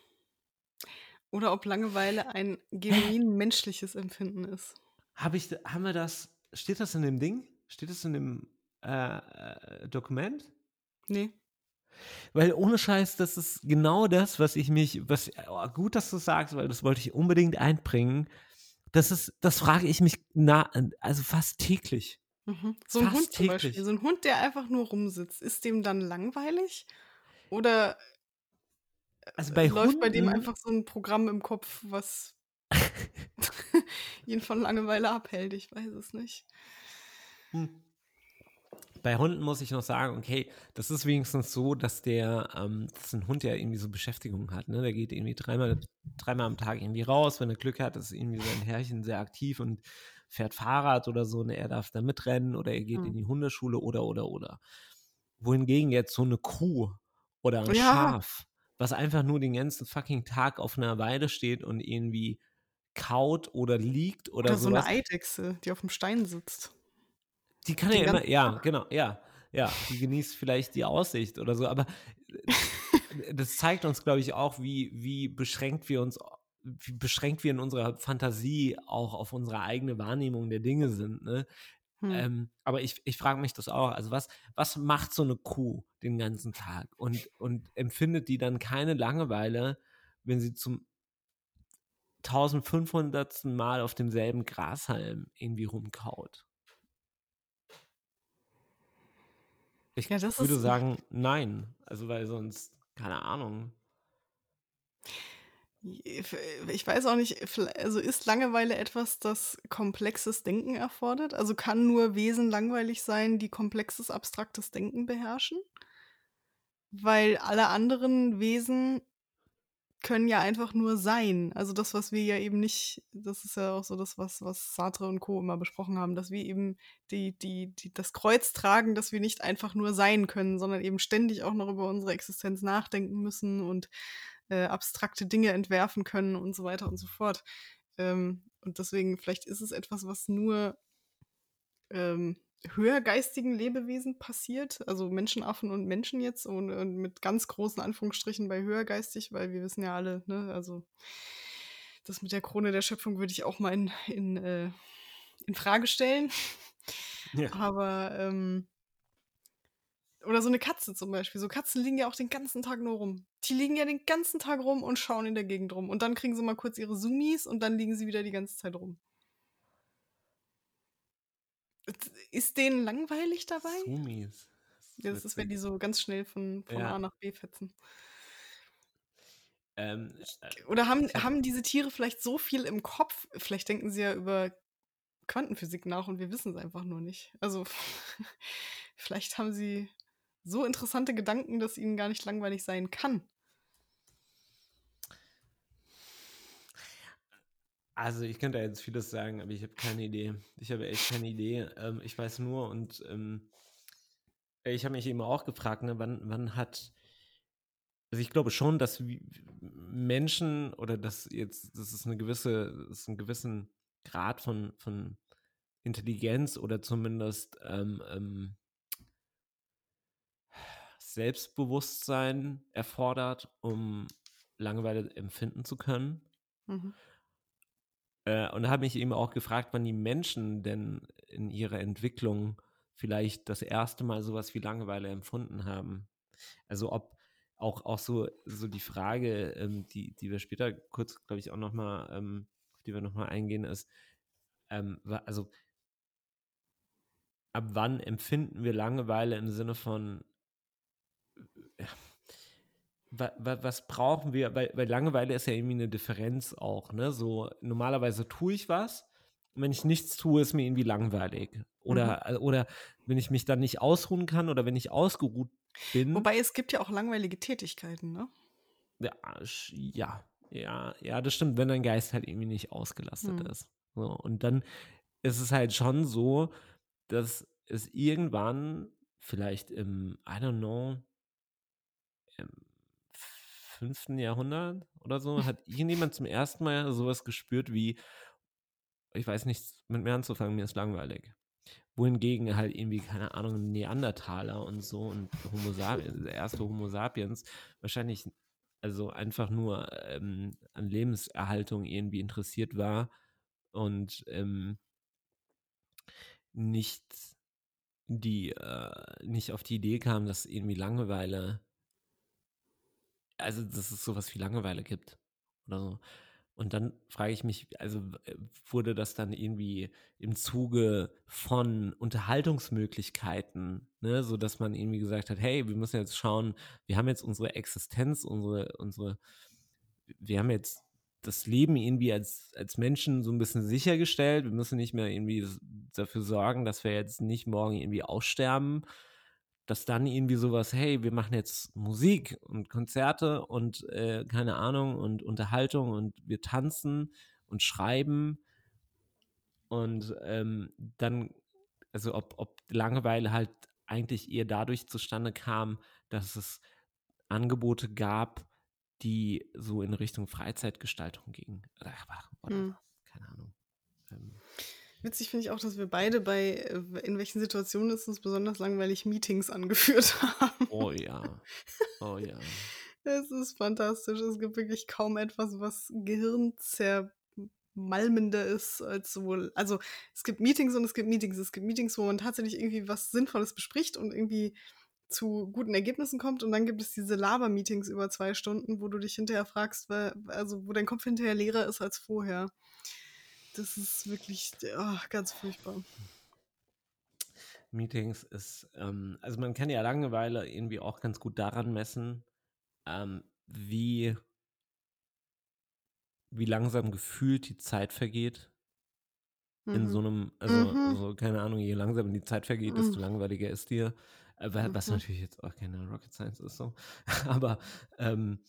Oder ob Langeweile ein genuin *laughs* menschliches Empfinden ist. Hab ich, haben wir das, steht das in dem Ding? Steht das in dem äh, äh Dokument? Nee. Weil ohne Scheiß, das ist genau das, was ich mich, was oh, gut, dass du sagst, weil das wollte ich unbedingt einbringen. Das ist, das frage ich mich na, also fast täglich. Mhm. So ein Hund zum täglich. Beispiel, so ein Hund, der einfach nur rumsitzt, ist dem dann langweilig? Oder also bei läuft Hunden, bei dem einfach so ein Programm im Kopf, was *laughs* *laughs* ihn von Langeweile abhält? Ich weiß es nicht. Hm bei Hunden muss ich noch sagen, okay, das ist wenigstens so, dass der, ähm, dass ein Hund ja irgendwie so Beschäftigung hat, ne? Der geht irgendwie dreimal, dreimal am Tag irgendwie raus, wenn er Glück hat, ist irgendwie sein Herrchen sehr aktiv und fährt Fahrrad oder so, ne? Er darf da mitrennen oder er geht mhm. in die Hundeschule oder, oder, oder. Wohingegen jetzt so eine Kuh oder ein ja. Schaf, was einfach nur den ganzen fucking Tag auf einer Weide steht und irgendwie kaut oder liegt oder, oder so eine Eidechse, die auf dem Stein sitzt. Die kann ja immer, *laughs* ja, genau, ja, ja, die genießt vielleicht die Aussicht oder so, aber äh, das zeigt uns, glaube ich, auch, wie, wie beschränkt wir uns, wie beschränkt wir in unserer Fantasie auch auf unsere eigene Wahrnehmung der Dinge sind, ne? Hm. Ähm, aber ich, ich frage mich das auch. Also, was, was macht so eine Kuh den ganzen Tag? Und, und empfindet die dann keine Langeweile, wenn sie zum 1500. Mal auf demselben Grashalm irgendwie rumkaut? Ich ja, würde sagen, nein. Also, weil sonst, keine Ahnung. Ich weiß auch nicht, also ist Langeweile etwas, das komplexes Denken erfordert? Also kann nur Wesen langweilig sein, die komplexes, abstraktes Denken beherrschen? Weil alle anderen Wesen können ja einfach nur sein. Also das, was wir ja eben nicht, das ist ja auch so das, was, was Sartre und Co. immer besprochen haben, dass wir eben die, die, die, das Kreuz tragen, dass wir nicht einfach nur sein können, sondern eben ständig auch noch über unsere Existenz nachdenken müssen und äh, abstrakte Dinge entwerfen können und so weiter und so fort. Ähm, und deswegen, vielleicht ist es etwas, was nur ähm, höhergeistigen Lebewesen passiert, also Menschenaffen und Menschen jetzt und, und, mit ganz großen Anführungsstrichen bei höhergeistig, weil wir wissen ja alle, ne, also das mit der Krone der Schöpfung würde ich auch mal in, in, äh, in Frage stellen. *laughs* Ja. Aber ähm, oder so eine Katze zum Beispiel. So Katzen liegen ja auch den ganzen Tag nur rum. Die liegen ja den ganzen Tag rum und schauen in der Gegend rum. Und dann kriegen sie mal kurz ihre Summis und dann liegen sie wieder die ganze Zeit rum. Ist denen langweilig dabei? Sumis. Das, ja, das ist, wenn die so ganz schnell von, von ja. A nach B fetzen. Ähm, äh, Oder haben, haben diese Tiere vielleicht so viel im Kopf? Vielleicht denken sie ja über Quantenphysik nach und wir wissen es einfach nur nicht. Also, *laughs* vielleicht haben sie so interessante Gedanken, dass ihnen gar nicht langweilig sein kann. Also ich könnte jetzt vieles sagen, aber ich habe keine Idee. Ich habe echt keine Idee. Ähm, ich weiß nur und ähm, ich habe mich eben auch gefragt, ne, wann, wann hat, also ich glaube schon, dass Menschen oder dass jetzt, das ist eine gewisse, das ist einen gewissen Grad von, von Intelligenz oder zumindest ähm, ähm Selbstbewusstsein erfordert, um Langeweile empfinden zu können. Mhm. Äh, und habe ich eben auch gefragt, wann die Menschen denn in ihrer Entwicklung vielleicht das erste Mal sowas wie Langeweile empfunden haben. Also ob auch, auch so, so die Frage, ähm, die, die wir später kurz, glaube ich, auch nochmal, ähm, auf die wir nochmal eingehen, ist, ähm, also ab wann empfinden wir Langeweile im Sinne von, ja, was brauchen wir, weil, weil Langeweile ist ja irgendwie eine Differenz auch, ne? So, normalerweise tue ich was und wenn ich nichts tue, ist mir irgendwie langweilig. Oder, mhm. oder wenn ich mich dann nicht ausruhen kann oder wenn ich ausgeruht bin. Wobei es gibt ja auch langweilige Tätigkeiten, ne? Ja, ja, ja, ja, das stimmt, wenn dein Geist halt irgendwie nicht ausgelastet mhm. ist. So, und dann ist es halt schon so, dass es irgendwann vielleicht im, I don't know, fünften Jahrhundert oder so, hat irgendjemand zum ersten Mal sowas gespürt wie, ich weiß nichts mit mir anzufangen, mir ist langweilig. Wohingegen halt irgendwie, keine Ahnung, Neandertaler und so und Homo sapiens, *laughs* der erste Homo sapiens, wahrscheinlich also einfach nur ähm, an Lebenserhaltung irgendwie interessiert war und ähm, nicht die äh, nicht auf die Idee kam, dass irgendwie Langeweile, also dass es sowas wie Langeweile gibt oder so. Und dann frage ich mich, also wurde das dann irgendwie im Zuge von Unterhaltungsmöglichkeiten, ne, so dass man irgendwie gesagt hat, hey, wir müssen jetzt schauen, wir haben jetzt unsere Existenz, unsere, unsere, wir haben jetzt das Leben irgendwie als, als Menschen so ein bisschen sichergestellt. Wir müssen nicht mehr irgendwie dafür sorgen, dass wir jetzt nicht morgen irgendwie aussterben. Dass dann irgendwie sowas, hey, wir machen jetzt Musik und Konzerte und äh, keine Ahnung und Unterhaltung und wir tanzen und schreiben. Und ähm, dann, also ob, ob Langeweile halt eigentlich eher dadurch zustande kam, dass es Angebote gab, die so in Richtung Freizeitgestaltung gingen. Aber, hm. Witzig finde ich auch, dass wir beide bei, äh, in welchen Situationen es uns besonders langweilig Meetings angeführt *laughs* haben. Oh ja. Oh ja. *laughs* Es ist fantastisch. Es gibt wirklich kaum etwas, was gehirnzermalmender ist als sowohl. Also es gibt Meetings und es gibt Meetings. Es gibt Meetings, wo man tatsächlich irgendwie was Sinnvolles bespricht und irgendwie zu guten Ergebnissen kommt. Und dann gibt es diese Laber-Meetings über zwei Stunden, wo du dich hinterher fragst, weil, also wo dein Kopf hinterher leerer ist als vorher. Das ist wirklich oh, ganz furchtbar. Meetings ist, ähm, also man kann ja Langeweile irgendwie auch ganz gut daran messen, ähm, wie, wie langsam gefühlt die Zeit vergeht. Mhm. In so einem, also, mhm. so, keine Ahnung, je langsamer die Zeit vergeht, desto mhm. langweiliger ist dir. Was mhm. natürlich jetzt auch keine Rocket Science ist so. *laughs* Aber ähm,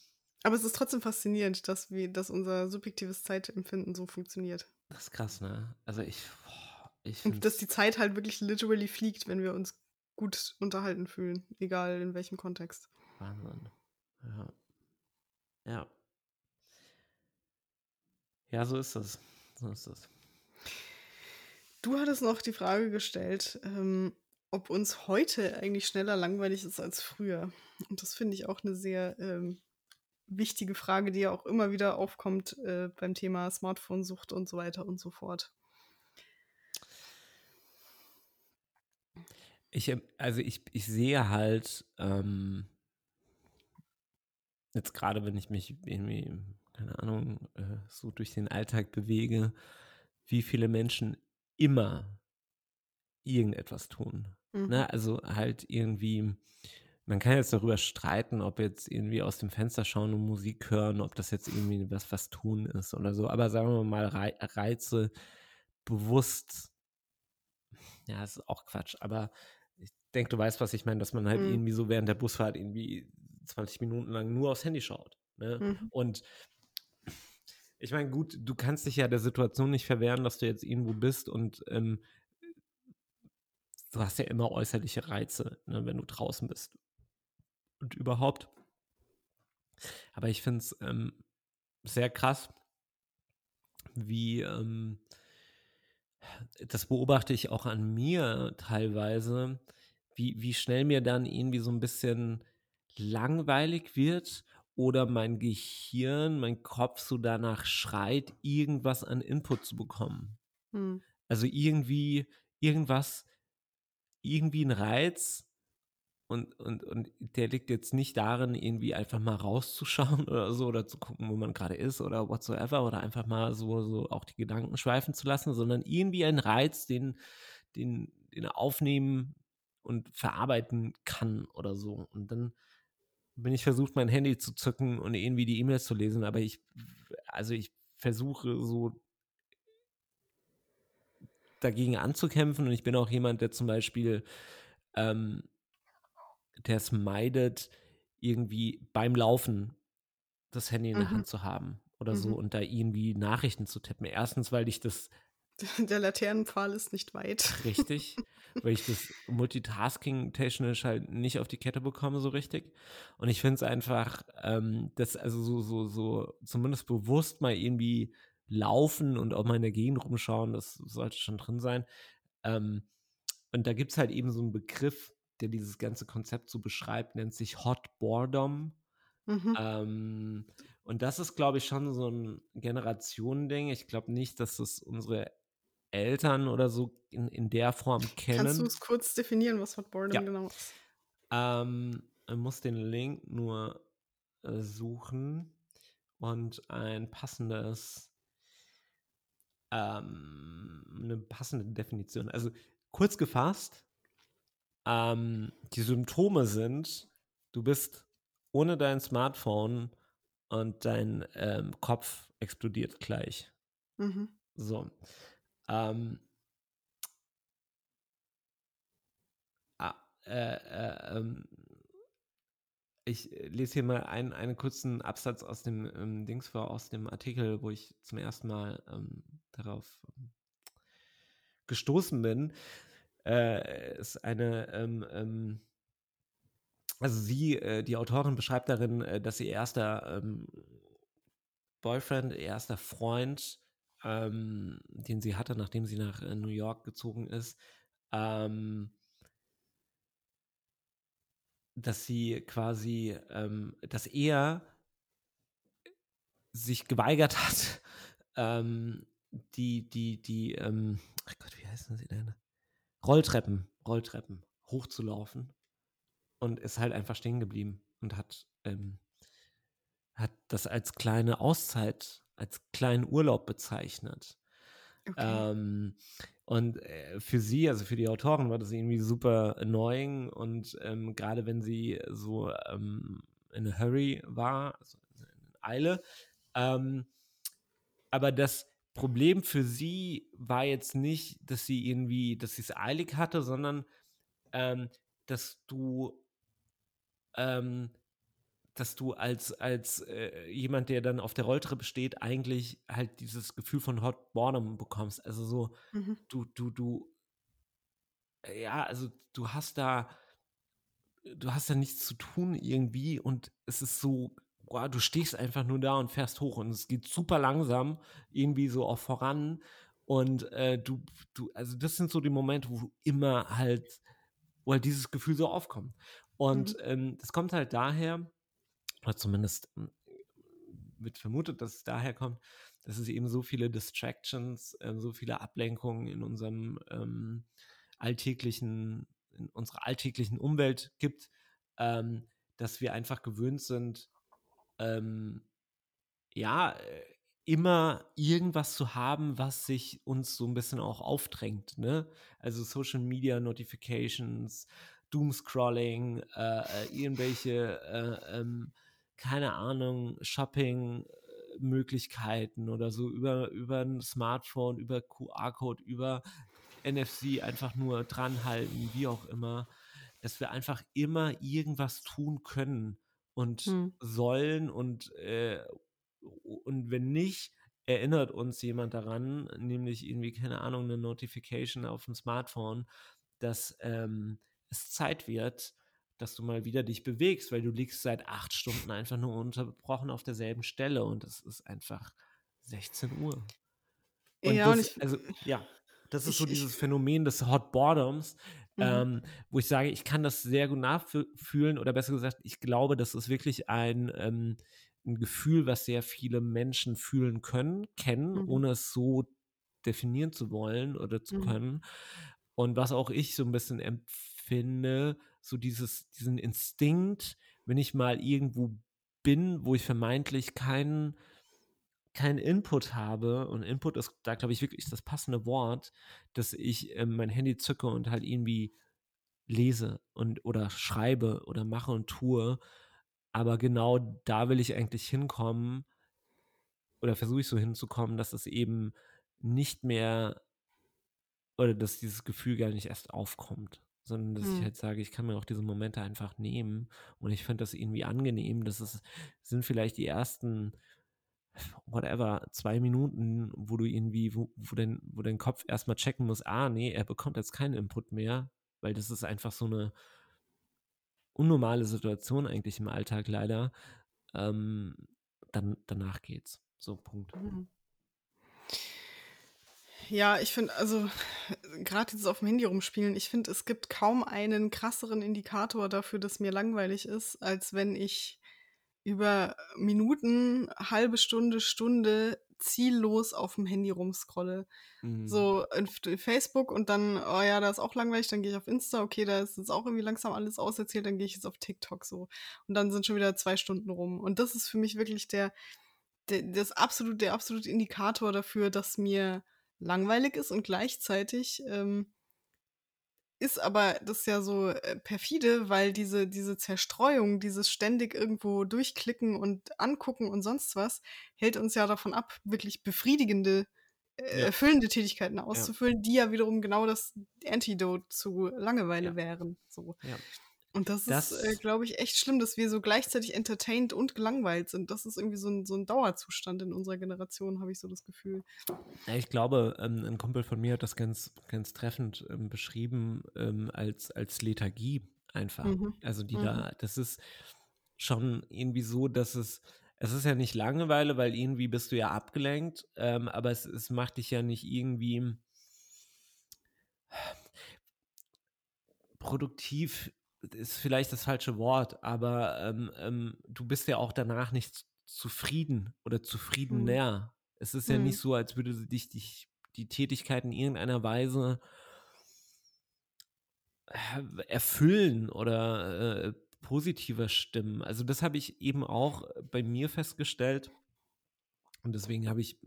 aber es ist trotzdem faszinierend, dass, wir, dass unser subjektives Zeitempfinden so funktioniert. Das ist krass, ne? Also ich, boah, ich Und dass die Zeit halt wirklich literally fliegt, wenn wir uns gut unterhalten fühlen, egal in welchem Kontext. Wahnsinn. Ja. Ja. Ja, so ist das. So ist das. Du hattest noch die Frage gestellt, ähm, ob uns heute eigentlich schneller langweilig ist als früher. Und das finde ich auch eine sehr ähm, wichtige Frage, die ja auch immer wieder aufkommt äh, beim Thema Smartphone-Sucht und so weiter und so fort. Ich, ähm, also ich, ich sehe halt, ähm, jetzt gerade wenn ich mich irgendwie, keine Ahnung, äh, so durch den Alltag bewege, wie viele Menschen immer irgendetwas tun. Ne? Mhm. Ne? Also halt irgendwie, man kann jetzt darüber streiten, ob jetzt irgendwie aus dem Fenster schauen und Musik hören, ob das jetzt irgendwie was, was tun ist oder so. Aber sagen wir mal, Reize bewusst, ja, das ist auch Quatsch, aber ich denke, du weißt, was ich meine, dass man halt mhm. irgendwie so während der Busfahrt irgendwie 20 Minuten lang nur aufs Handy schaut. Ne? Mhm. Und ich meine, gut, du kannst dich ja der Situation nicht verwehren, dass du jetzt irgendwo bist und ähm, du hast ja immer äußerliche Reize, ne, wenn du draußen bist. Und überhaupt. Aber ich finde es ähm, sehr krass, wie ähm, das beobachte ich auch an mir teilweise, wie, wie schnell mir dann irgendwie so ein bisschen langweilig wird oder mein Gehirn, mein Kopf so danach schreit, irgendwas an Input zu bekommen. Hm. Also irgendwie, irgendwas irgendwie ein Reiz, und, und, und der liegt jetzt nicht darin, irgendwie einfach mal rauszuschauen *laughs* oder so oder zu gucken, wo man gerade ist oder whatsoever oder einfach mal so, so auch die Gedanken schweifen zu lassen, sondern irgendwie ein Reiz, den, den, den aufnehmen und verarbeiten kann oder so. Und dann bin ich versucht, mein Handy zu zücken und irgendwie die E-Mails zu lesen, aber ich, also ich versuche so dagegen anzukämpfen und ich bin auch jemand, der zum Beispiel ähm, der es meidet, irgendwie beim Laufen das Handy in der mhm. Hand zu haben oder mhm. so und da irgendwie Nachrichten zu tippen. Erstens, weil ich das. *laughs* Der Laternenpfahl ist nicht weit. Richtig, *laughs* weil ich das Multitasking-technisch halt nicht auf die Kette bekomme, so richtig. Und ich finde es einfach, ähm, das also so, so, so, zumindest bewusst mal irgendwie laufen und auch mal in der Gegend rumschauen, das sollte schon drin sein. Ähm, und da gibt es halt eben so einen Begriff, der dieses ganze Konzept so beschreibt, nennt sich Hot Boredom. Mhm. Ähm, und das ist, glaube ich, schon so ein Generationending. Ich glaube nicht, dass das unsere Eltern oder so in, in der Form kennen. Kannst du es kurz definieren, was Hot Boredom ja. genau ist? Ähm, man muss den Link nur äh, suchen und ein passendes, ähm, eine passende Definition. Also kurz gefasst, ähm, die Symptome sind, du bist ohne dein Smartphone und dein ähm, Kopf explodiert gleich. Mhm. So. Ähm, ah, äh, äh, ähm, ich lese hier mal einen, einen kurzen Absatz aus dem ähm, Dings vor, aus dem Artikel, wo ich zum ersten Mal ähm, darauf ähm, gestoßen bin äh, ist eine, ähm, ähm, also sie, äh, die Autorin beschreibt darin, äh, dass ihr erster ähm, Boyfriend, ihr erster Freund, ähm, den sie hatte, nachdem sie nach äh, New York gezogen ist, ähm, dass sie quasi, ähm, dass er sich geweigert hat, *laughs* die, die, die, ähm, ach Gott, wie heißen sie denn? Rolltreppen, Rolltreppen hochzulaufen und ist halt einfach stehen geblieben und hat, ähm, hat das als kleine Auszeit, als kleinen Urlaub bezeichnet. Okay. Ähm, und äh, für sie, also für die Autoren, war das irgendwie super annoying und ähm, gerade wenn sie so ähm, in a hurry war, also in Eile, ähm, aber das Problem für sie war jetzt nicht, dass sie irgendwie, dass sie es eilig hatte, sondern ähm, dass du, ähm, dass du als, als äh, jemand, der dann auf der Rolltreppe steht, eigentlich halt dieses Gefühl von Hot Boredom bekommst. Also so, mhm. du, du, du, ja, also du hast da, du hast da nichts zu tun irgendwie und es ist so boah, du stehst einfach nur da und fährst hoch und es geht super langsam irgendwie so auch voran und äh, du, du, also das sind so die Momente, wo du immer halt, wo halt dieses Gefühl so aufkommt. Und mhm. ähm, das kommt halt daher, oder zumindest hm, wird vermutet, dass es daher kommt, dass es eben so viele Distractions, äh, so viele Ablenkungen in unserem ähm, alltäglichen, in unserer alltäglichen Umwelt gibt, ähm, dass wir einfach gewöhnt sind, ähm, ja, äh, immer irgendwas zu haben, was sich uns so ein bisschen auch aufdrängt. Ne? Also Social Media Notifications, Doomscrolling, äh, äh irgendwelche, äh, ähm, keine Ahnung, Shopping-Möglichkeiten oder so über, über ein Smartphone, über QR-Code, über NFC einfach nur dranhalten, wie auch immer, dass wir einfach immer irgendwas tun können und hm. sollen und, äh, und wenn nicht, erinnert uns jemand daran, nämlich irgendwie, keine Ahnung, eine Notification auf dem Smartphone, dass ähm, es Zeit wird, dass du mal wieder dich bewegst, weil du liegst seit acht Stunden einfach nur unterbrochen auf derselben Stelle und es ist einfach 16 Uhr. Und ja, das, und ich, also ja, das ist so dieses Phänomen des Hot Boredoms, Mhm. Ähm, wo ich sage, ich kann das sehr gut nachfühlen oder besser gesagt, ich glaube, das ist wirklich ein, ähm, ein Gefühl, was sehr viele Menschen fühlen können, kennen, mhm. ohne es so definieren zu wollen oder zu mhm. können. Und was auch ich so ein bisschen empfinde, so dieses, diesen Instinkt, wenn ich mal irgendwo bin, wo ich vermeintlich keinen keinen Input habe, und Input ist da, glaube ich, wirklich das passende Wort, dass ich äh, mein Handy zücke und halt irgendwie lese und oder schreibe oder mache und tue. Aber genau da will ich eigentlich hinkommen, oder versuche ich so hinzukommen, dass es eben nicht mehr oder dass dieses Gefühl gar nicht erst aufkommt, sondern dass hm. ich halt sage, ich kann mir auch diese Momente einfach nehmen und ich finde das irgendwie angenehm. Das ist, sind vielleicht die ersten whatever, zwei Minuten, wo du irgendwie, wo, wo, dein, wo dein Kopf erstmal checken muss, ah, nee, er bekommt jetzt keinen Input mehr, weil das ist einfach so eine unnormale Situation eigentlich im Alltag leider. Ähm, dann, danach geht's. So, Punkt. Mhm. Ja, ich finde, also gerade dieses auf dem Handy rumspielen, ich finde, es gibt kaum einen krasseren Indikator dafür, dass mir langweilig ist, als wenn ich über Minuten, halbe Stunde, Stunde ziellos auf dem Handy rumscrolle. Mhm. So in, Facebook und dann, oh ja, da ist auch langweilig, dann gehe ich auf Insta, okay, da ist jetzt auch irgendwie langsam alles auserzählt, dann gehe ich jetzt auf TikTok so. Und dann sind schon wieder zwei Stunden rum. Und das ist für mich wirklich der, der, das absolut, der absolute Indikator dafür, dass mir langweilig ist und gleichzeitig ähm, ist aber das ja so äh, perfide, weil diese, diese Zerstreuung, dieses ständig irgendwo durchklicken und angucken und sonst was, hält uns ja davon ab, wirklich befriedigende, äh, ja. erfüllende Tätigkeiten auszufüllen, ja. die ja wiederum genau das Antidote zu Langeweile ja. wären. So. Und das, das ist, äh, glaube ich, echt schlimm, dass wir so gleichzeitig entertained und gelangweilt sind. Das ist irgendwie so ein, so ein Dauerzustand in unserer Generation, habe ich so das Gefühl. Ich glaube, ähm, ein Kumpel von mir hat das ganz, ganz treffend ähm, beschrieben ähm, als, als Lethargie einfach. Mhm. Also die mhm. da, das ist schon irgendwie so, dass es, es ist ja nicht Langeweile, weil irgendwie bist du ja abgelenkt, ähm, aber es, es macht dich ja nicht irgendwie *sighs* produktiv ist vielleicht das falsche Wort, aber ähm, ähm, du bist ja auch danach nicht zufrieden oder zufriedener. Hm. Es ist ja hm. nicht so, als würde dich, dich die Tätigkeit in irgendeiner Weise äh, erfüllen oder äh, positiver stimmen. Also das habe ich eben auch bei mir festgestellt und deswegen habe ich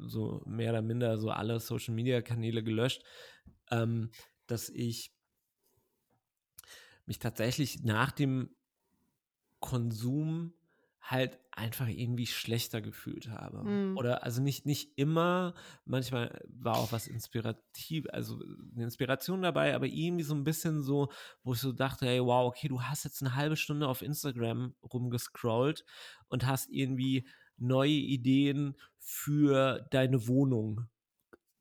so mehr oder minder so alle Social-Media-Kanäle gelöscht, ähm, dass ich mich tatsächlich nach dem Konsum halt einfach irgendwie schlechter gefühlt habe. Mhm. Oder also nicht, nicht immer, manchmal war auch was inspirativ, also eine Inspiration dabei, aber irgendwie so ein bisschen so, wo ich so dachte, hey, wow, okay, du hast jetzt eine halbe Stunde auf Instagram rumgescrollt und hast irgendwie neue Ideen für deine Wohnung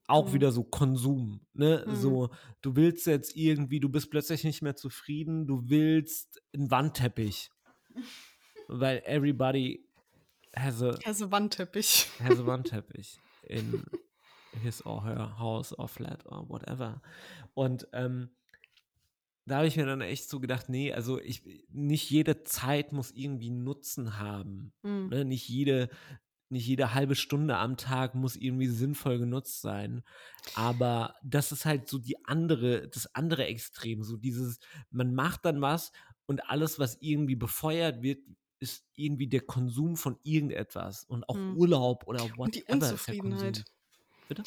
auch mhm. wieder so Konsum, ne? Mhm. So, du willst jetzt irgendwie, du bist plötzlich nicht mehr zufrieden, du willst einen Wandteppich. Weil everybody has a, has a Wandteppich. Has a *laughs* Wandteppich in his or her house or flat or whatever. Und ähm, da habe ich mir dann echt so gedacht, nee, also ich, nicht jede Zeit muss irgendwie Nutzen haben. Mhm. Ne? Nicht jede nicht jede halbe Stunde am Tag muss irgendwie sinnvoll genutzt sein. Aber das ist halt so die andere, das andere Extrem. So dieses, man macht dann was und alles, was irgendwie befeuert wird, ist irgendwie der Konsum von irgendetwas und auch hm. Urlaub oder whatever. Und die Unzufriedenheit. Bitte?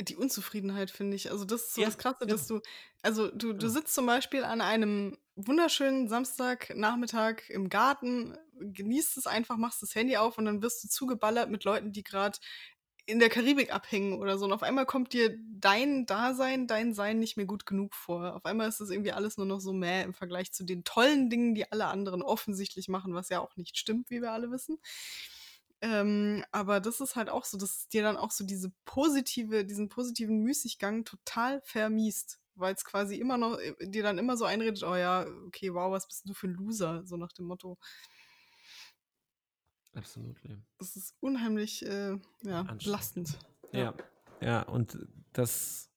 Die Unzufriedenheit, finde ich. Also, das ist so ja, das Krasse, ja. dass du, also du, du sitzt zum Beispiel an einem wunderschönen Samstagnachmittag im Garten, genießt es einfach, machst das Handy auf und dann wirst du zugeballert mit Leuten, die gerade in der Karibik abhängen oder so. Und auf einmal kommt dir dein Dasein, dein Sein nicht mehr gut genug vor. Auf einmal ist das irgendwie alles nur noch so mäh im Vergleich zu den tollen Dingen, die alle anderen offensichtlich machen, was ja auch nicht stimmt, wie wir alle wissen. Ähm, aber das ist halt auch so, dass es dir dann auch so diese positive, diesen positiven Müßiggang total vermiest weil es quasi immer noch, äh, dir dann immer so einredet, oh ja, okay, wow, was bist du für ein Loser, so nach dem Motto. Absolut. Das ist unheimlich äh, ja, belastend. Ja. ja, ja, und das,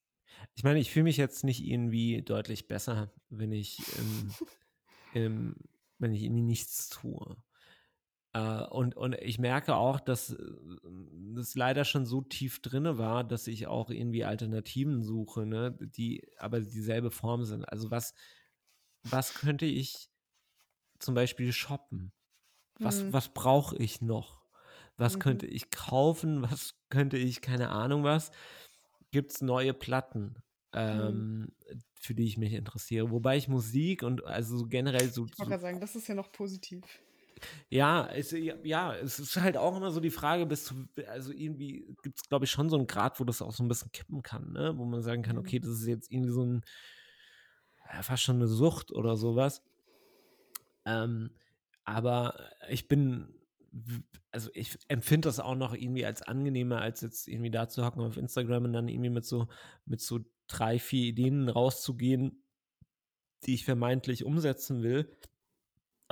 ich meine, ich fühle mich jetzt nicht irgendwie deutlich besser, wenn ich, ähm, ähm, *laughs* wenn ich irgendwie nichts tue. Äh, und, und ich merke auch, dass es leider schon so tief drin war, dass ich auch irgendwie Alternativen suche, ne, die aber dieselbe Form sind. Also was, was könnte ich zum Beispiel shoppen? Was, Mhm. was brauche ich noch? Was Mhm. könnte ich kaufen? *laughs* Was könnte ich, keine Ahnung was? Gibt es neue Platten, Mhm. ähm, für die ich mich interessiere? Wobei ich Musik und also so generell so, Ich wollte so sagen, das ist ja noch positiv. Ja, es, ja, es ist halt auch immer so die Frage, bis zu, also irgendwie gibt es, glaube ich, schon so einen Grad, wo das auch so ein bisschen kippen kann, ne? Wo man sagen kann, Mhm. okay, das ist jetzt irgendwie so ein, ja, fast schon eine Sucht oder sowas. Ähm, aber ich bin, also ich empfinde das auch noch irgendwie als angenehmer, als jetzt irgendwie da zu hocken auf Instagram und dann irgendwie mit so, mit so drei, vier Ideen rauszugehen, die ich vermeintlich umsetzen will,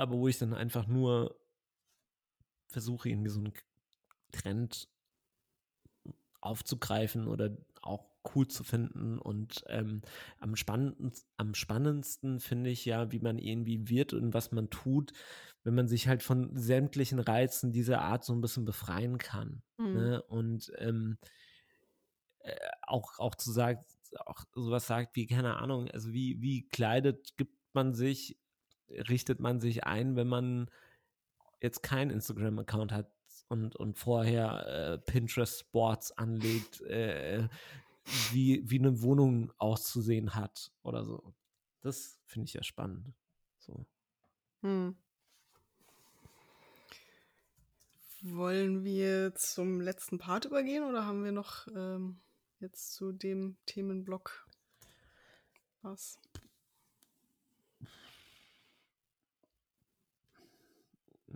aber wo ich dann einfach nur versuche, irgendwie so einen Trend aufzugreifen oder auch cool zu finden. Und ähm, am, spannendsten, am spannendsten finde ich ja, wie man irgendwie wird und was man tut, wenn man sich halt von sämtlichen Reizen dieser Art so ein bisschen befreien kann. Mhm. Ne? Und ähm, äh, auch, auch zu sagen, auch sowas sagt wie, keine Ahnung, also wie, wie kleidet, gibt man sich, richtet man sich ein, wenn man jetzt keinen Instagram-Account hat und, und vorher äh, Pinterest Boards anlegt, äh, wie, wie eine Wohnung auszusehen hat oder so. Das finde ich ja spannend. So. Hm. Wollen wir zum letzten Part übergehen oder haben wir noch ähm, jetzt zu dem Themenblock was?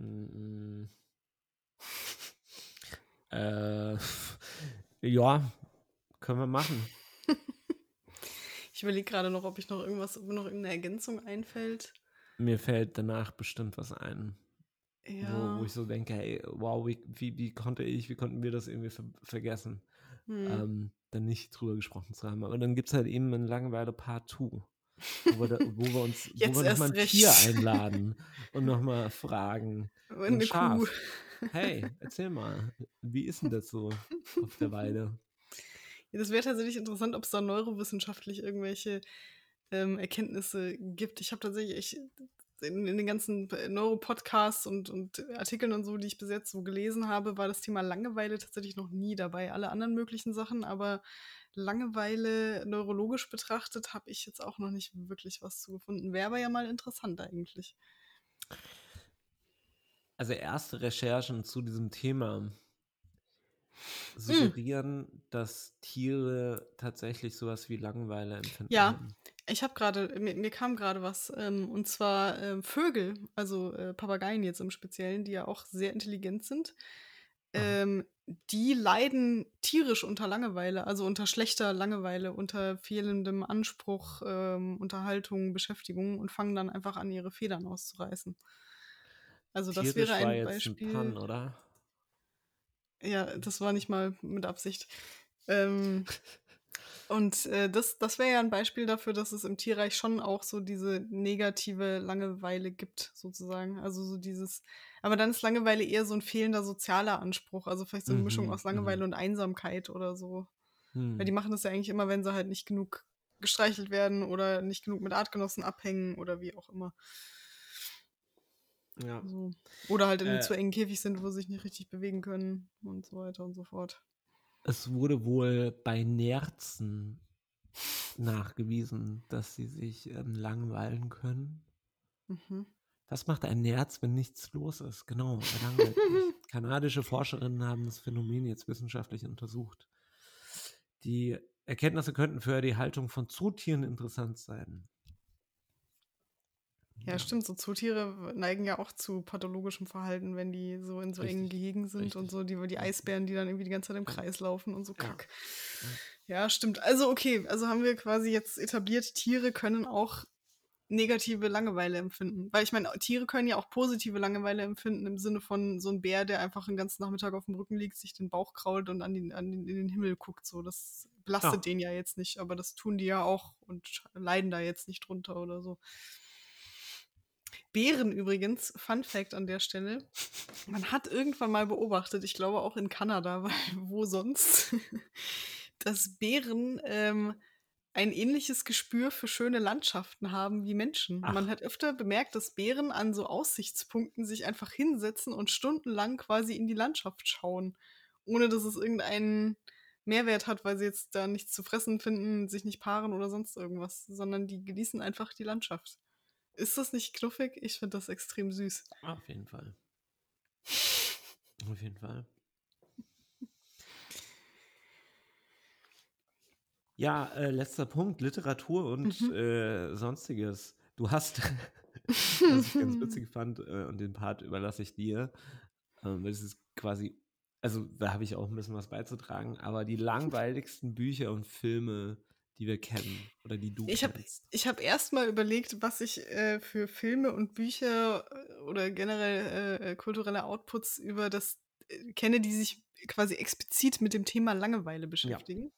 Mm, *laughs* äh, *laughs* ja, können wir machen. *laughs* Ich überlege gerade noch, ob ich noch irgendwas, ob mir noch irgendeine Ergänzung einfällt. Mir fällt danach bestimmt was ein, Ja. wo, wo ich so denke, hey, wow, wie, wie, wie konnte ich, wie konnten wir das irgendwie ver vergessen, hm. ähm, dann nicht drüber gesprochen zu haben. Aber dann gibt es halt eben ein Langeweile Part 2, wo wir, wo wir uns, wo Jetzt wir nochmal ein erst Tier recht. einladen und nochmal fragen. Und Ein Schaf. Kuh. Hey, *laughs* erzähl mal, wie ist denn das so auf der Weide? Ja, das wäre tatsächlich interessant, ob es da neurowissenschaftlich irgendwelche ähm, Erkenntnisse gibt. Ich habe tatsächlich ich, in, in den ganzen Neuropodcasts und, und Artikeln und so, die ich bis jetzt so gelesen habe, war das Thema Langeweile tatsächlich noch nie dabei. Alle anderen möglichen Sachen, aber Langeweile neurologisch betrachtet habe ich jetzt auch noch nicht wirklich was zu gefunden. Wäre aber ja mal interessant eigentlich. Also erste Recherchen zu diesem Thema Hm. suggerieren, dass Tiere tatsächlich sowas wie Langeweile empfinden. Ja. Ich habe gerade, mir, mir kam gerade was, ähm, und zwar ähm, Vögel, also äh, Papageien jetzt im Speziellen, die ja auch sehr intelligent sind. Ähm, die leiden tierisch unter Langeweile, also unter schlechter Langeweile, unter fehlendem Anspruch, ähm, Unterhaltung, Beschäftigung und fangen dann einfach an, ihre Federn auszureißen. Also das Tierisch wäre war ein jetzt Beispiel. ein Pun, oder? Ja, das war nicht mal mit Absicht. Ähm, *laughs* und äh, das, das wäre ja ein Beispiel dafür, dass es im Tierreich schon auch so diese negative Langeweile gibt, sozusagen. Also so dieses, aber dann ist Langeweile eher so ein fehlender sozialer Anspruch, also vielleicht so eine Mischung Mhm, aus Langeweile mhm. und Einsamkeit oder so. Hm. Weil die machen das ja eigentlich immer, wenn sie halt nicht genug gestreichelt werden oder nicht genug mit Artgenossen abhängen oder wie auch immer. ja. So. Oder halt in einem Äh. zu engen Käfig sind, wo sie sich nicht richtig bewegen können und so weiter und so fort. Es wurde wohl bei Nerzen nachgewiesen, dass sie sich ähm, langweilen können. Mhm. Was macht ein Nerz, wenn nichts los ist? Genau, sich. *laughs* Kanadische Forscherinnen haben das Phänomen jetzt wissenschaftlich untersucht. Die Erkenntnisse könnten für die Haltung von Zootieren interessant sein. Ja, stimmt. So Zootiere neigen ja auch zu pathologischem Verhalten, wenn die so in so engen Richtig, Gehegen sind richtig. und so die, die Eisbären, die dann irgendwie die ganze Zeit im Ja. Kreis laufen und so Ja. Kack. Ja, stimmt. Also okay, also haben wir quasi jetzt etabliert, Tiere können auch negative Langeweile empfinden. Weil ich meine, Tiere können ja auch positive Langeweile empfinden im Sinne von so ein Bär, der einfach den ganzen Nachmittag auf dem Rücken liegt, sich den Bauch krault und an den, an den, in den Himmel guckt. So, das belastet Ja. den ja jetzt nicht, aber das tun die ja auch und leiden da jetzt nicht drunter oder so. Bären übrigens, Fun Fact an der Stelle, man hat irgendwann mal beobachtet, ich glaube auch in Kanada, *laughs* weil wo sonst, *laughs* dass Bären ähm, ein ähnliches Gespür für schöne Landschaften haben wie Menschen. Ach. Man hat öfter bemerkt, dass Bären an so Aussichtspunkten sich einfach hinsetzen und stundenlang quasi in die Landschaft schauen, ohne dass es irgendeinen Mehrwert hat, weil sie jetzt da nichts zu fressen finden, sich nicht paaren oder sonst irgendwas, sondern die genießen einfach die Landschaft. Ist das nicht knuffig? Ich finde das extrem süß. Auf jeden Fall. Auf jeden Fall. Ja, äh, letzter Punkt, Literatur und Mhm. äh, sonstiges. Du hast, *laughs* *laughs* was ich ganz witzig fand, äh, und den Part überlasse ich dir, ähm, das ist quasi, also da habe ich auch ein bisschen was beizutragen, aber die langweiligsten Bücher und Filme, die wir kennen oder die du Ich habe kennst. ich hab erst mal überlegt, was ich äh, für Filme und Bücher äh, oder generell äh, äh, kulturelle Outputs über das äh, kenne, die sich quasi explizit mit dem Thema Langeweile beschäftigen. Ja.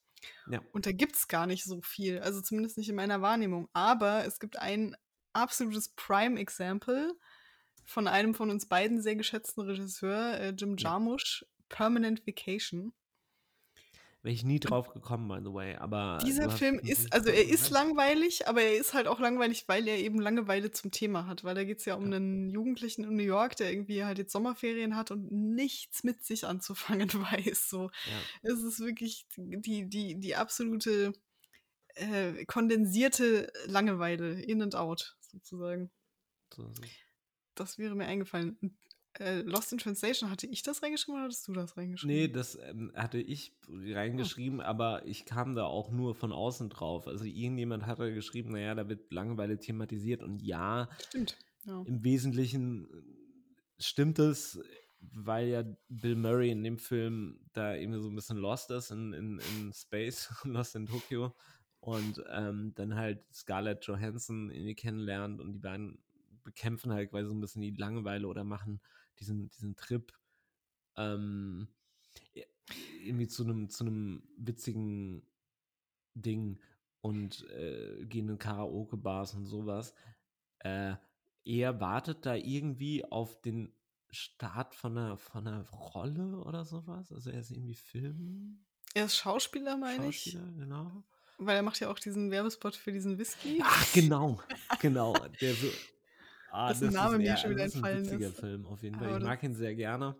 Und da gibt es gar nicht so viel, also zumindest nicht in meiner Wahrnehmung. Aber es gibt ein absolutes Prime-Example von einem von uns beiden sehr geschätzten Regisseur, äh, Jim Ja. Jarmusch, Permanent Vacation. Wäre ich nie drauf gekommen, by the way, aber Dieser Film ist, also er ist langweilig, aber er ist halt auch langweilig, weil er eben Langeweile zum Thema hat. Weil da geht es ja um Ja. einen Jugendlichen in New York, der irgendwie halt jetzt Sommerferien hat und nichts mit sich anzufangen *laughs* weiß. So. Ja. Es ist wirklich die, die, die absolute äh, kondensierte Langeweile, in and out, sozusagen. So es. Das wäre mir eingefallen. Äh, Lost in Translation, hatte ich das reingeschrieben oder hattest du das reingeschrieben? Nee, das ähm, hatte ich reingeschrieben, aber ich kam da auch nur von außen drauf. Also irgendjemand hatte geschrieben, naja, da wird Langeweile thematisiert und ja, Stimmt. Ja. im Wesentlichen äh, stimmt es, weil ja Bill Murray in dem Film da irgendwie so ein bisschen lost ist in, in, in Space, *laughs* lost in Tokio und ähm, dann halt Scarlett Johansson irgendwie kennenlernt und die beiden bekämpfen halt quasi so ein bisschen die Langeweile oder machen diesen, diesen Trip ähm, irgendwie zu einem zu einem witzigen Ding und äh, gehen in Karaoke-Bars und sowas. Äh, er wartet da irgendwie auf den Start von einer, von einer Rolle oder sowas. Also er ist irgendwie Film. Er ist Schauspieler, meine ich. Schauspieler, genau. Weil er macht ja auch diesen Werbespot für diesen Whisky. Ach, genau, genau. Der ah, Dessen das Name ist, mir schon wieder das ist ein entfallen witziger ist. Film auf jeden Fall. Aber Ich mag ihn sehr gerne.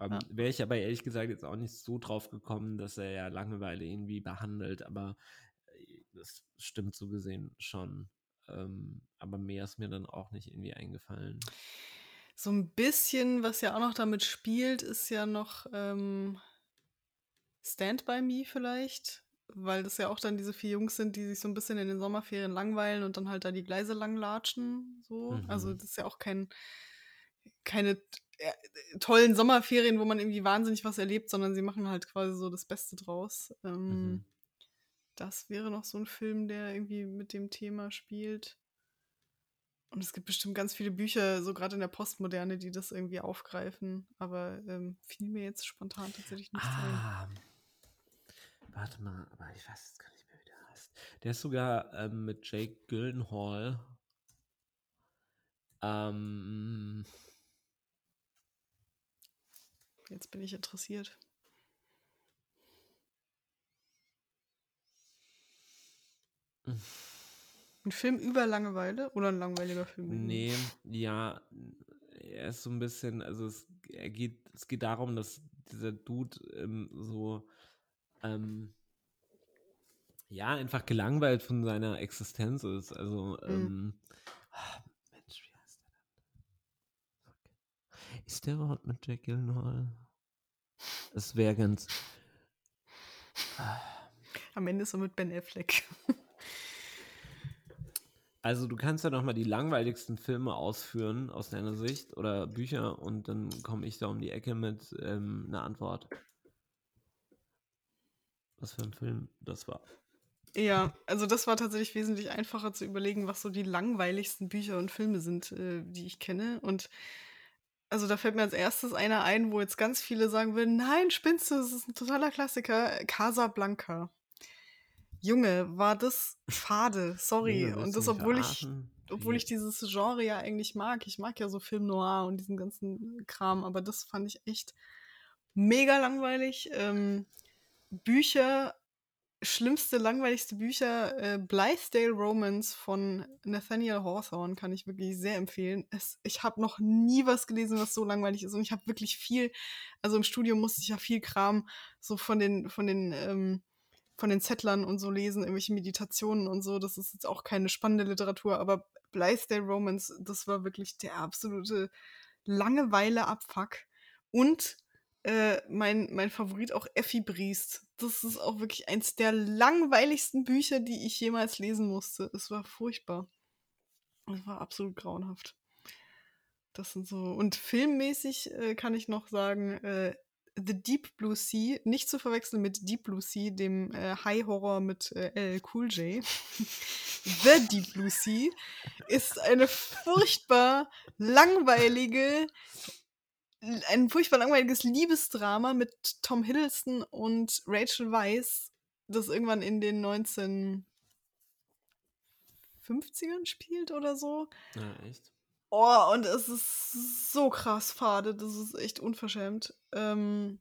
Ähm, Ja. Wäre ich aber ehrlich gesagt jetzt auch nicht so drauf gekommen, dass er ja Langeweile irgendwie behandelt, aber äh, das stimmt so gesehen schon. Ähm, aber mehr ist mir dann auch nicht irgendwie eingefallen. So ein bisschen, was ja auch noch damit spielt, ist ja noch ähm, Stand By Me vielleicht. Weil das ja auch dann diese vier Jungs sind, die sich so ein bisschen in den Sommerferien langweilen und dann halt da die Gleise lang latschen. So. Also Mhm. das ist ja auch kein, keine äh, tollen Sommerferien, wo man irgendwie wahnsinnig was erlebt, sondern sie machen halt quasi so das Beste draus. Ähm, Mhm. Das wäre noch so ein Film, der irgendwie mit dem Thema spielt. Und es gibt bestimmt ganz viele Bücher, so gerade in der Postmoderne, die das irgendwie aufgreifen. Aber ähm, fiel mir jetzt spontan tatsächlich nichts ein. Warte mal, aber ich weiß jetzt gar nicht mehr, wie der heißt. Der ist sogar ähm, mit Jake Gyllenhaal. Ähm, Jetzt bin ich interessiert. Ein Film über Langeweile oder ein langweiliger Film? Nee, ja, er ist so ein bisschen, also es, er geht, es geht darum, dass dieser Dude ähm, so, ähm, ja, einfach gelangweilt von seiner Existenz ist. Also, ähm, ah, Mensch, wie heißt der denn? Ist der überhaupt mit Jack Gyllenhaal? Es wäre ganz. Ah. Am Ende er mit Ben Affleck. Also du kannst ja noch mal die langweiligsten Filme ausführen aus deiner Sicht oder Bücher und dann komme ich da um die Ecke mit ähm, einer Antwort. Was für ein Film das war. Ja, also das war tatsächlich wesentlich einfacher zu überlegen, was so die langweiligsten Bücher und Filme sind, äh, die ich kenne. Und also da fällt mir als erstes einer ein, wo jetzt ganz viele sagen würden, nein, spinnst du, das ist ein totaler Klassiker. Casablanca. Junge, war das fade, sorry. Junge, und das, obwohl ich, obwohl ich dieses Genre ja eigentlich mag. Ich mag ja so Film Noir und diesen ganzen Kram, aber das fand ich echt mega langweilig. Ähm, Bücher schlimmste, langweiligste Bücher, äh, Blithedale Romance von Nathaniel Hawthorne kann ich wirklich sehr empfehlen. Es, ich habe noch nie was gelesen, was so langweilig ist. Und ich habe wirklich viel, also im Studium musste ich ja viel Kram so von den, von den, ähm, von den Zettlern und so lesen, irgendwelche Meditationen und so. Das ist jetzt auch keine spannende Literatur, aber Blithedale Romance, das war wirklich der absolute Langeweile-Abfuck. Und äh, mein, mein Favorit auch Effi Briest. Das ist auch wirklich eins der langweiligsten Bücher, die ich jemals lesen musste. Es war furchtbar. Es war absolut grauenhaft. Das sind so. Und filmmäßig äh, kann ich noch sagen, äh, The Deep Blue Sea, nicht zu verwechseln mit Deep Blue Sea, dem äh, High Horror mit äh, LL Cool J. *laughs* The Deep Blue Sea ist eine furchtbar langweilige, ein furchtbar langweiliges Liebesdrama mit Tom Hiddleston und Rachel Weisz, das irgendwann in den 1950ern spielt oder so. Ja, echt. Oh, und es ist so krass fade, das ist echt unverschämt. Ähm,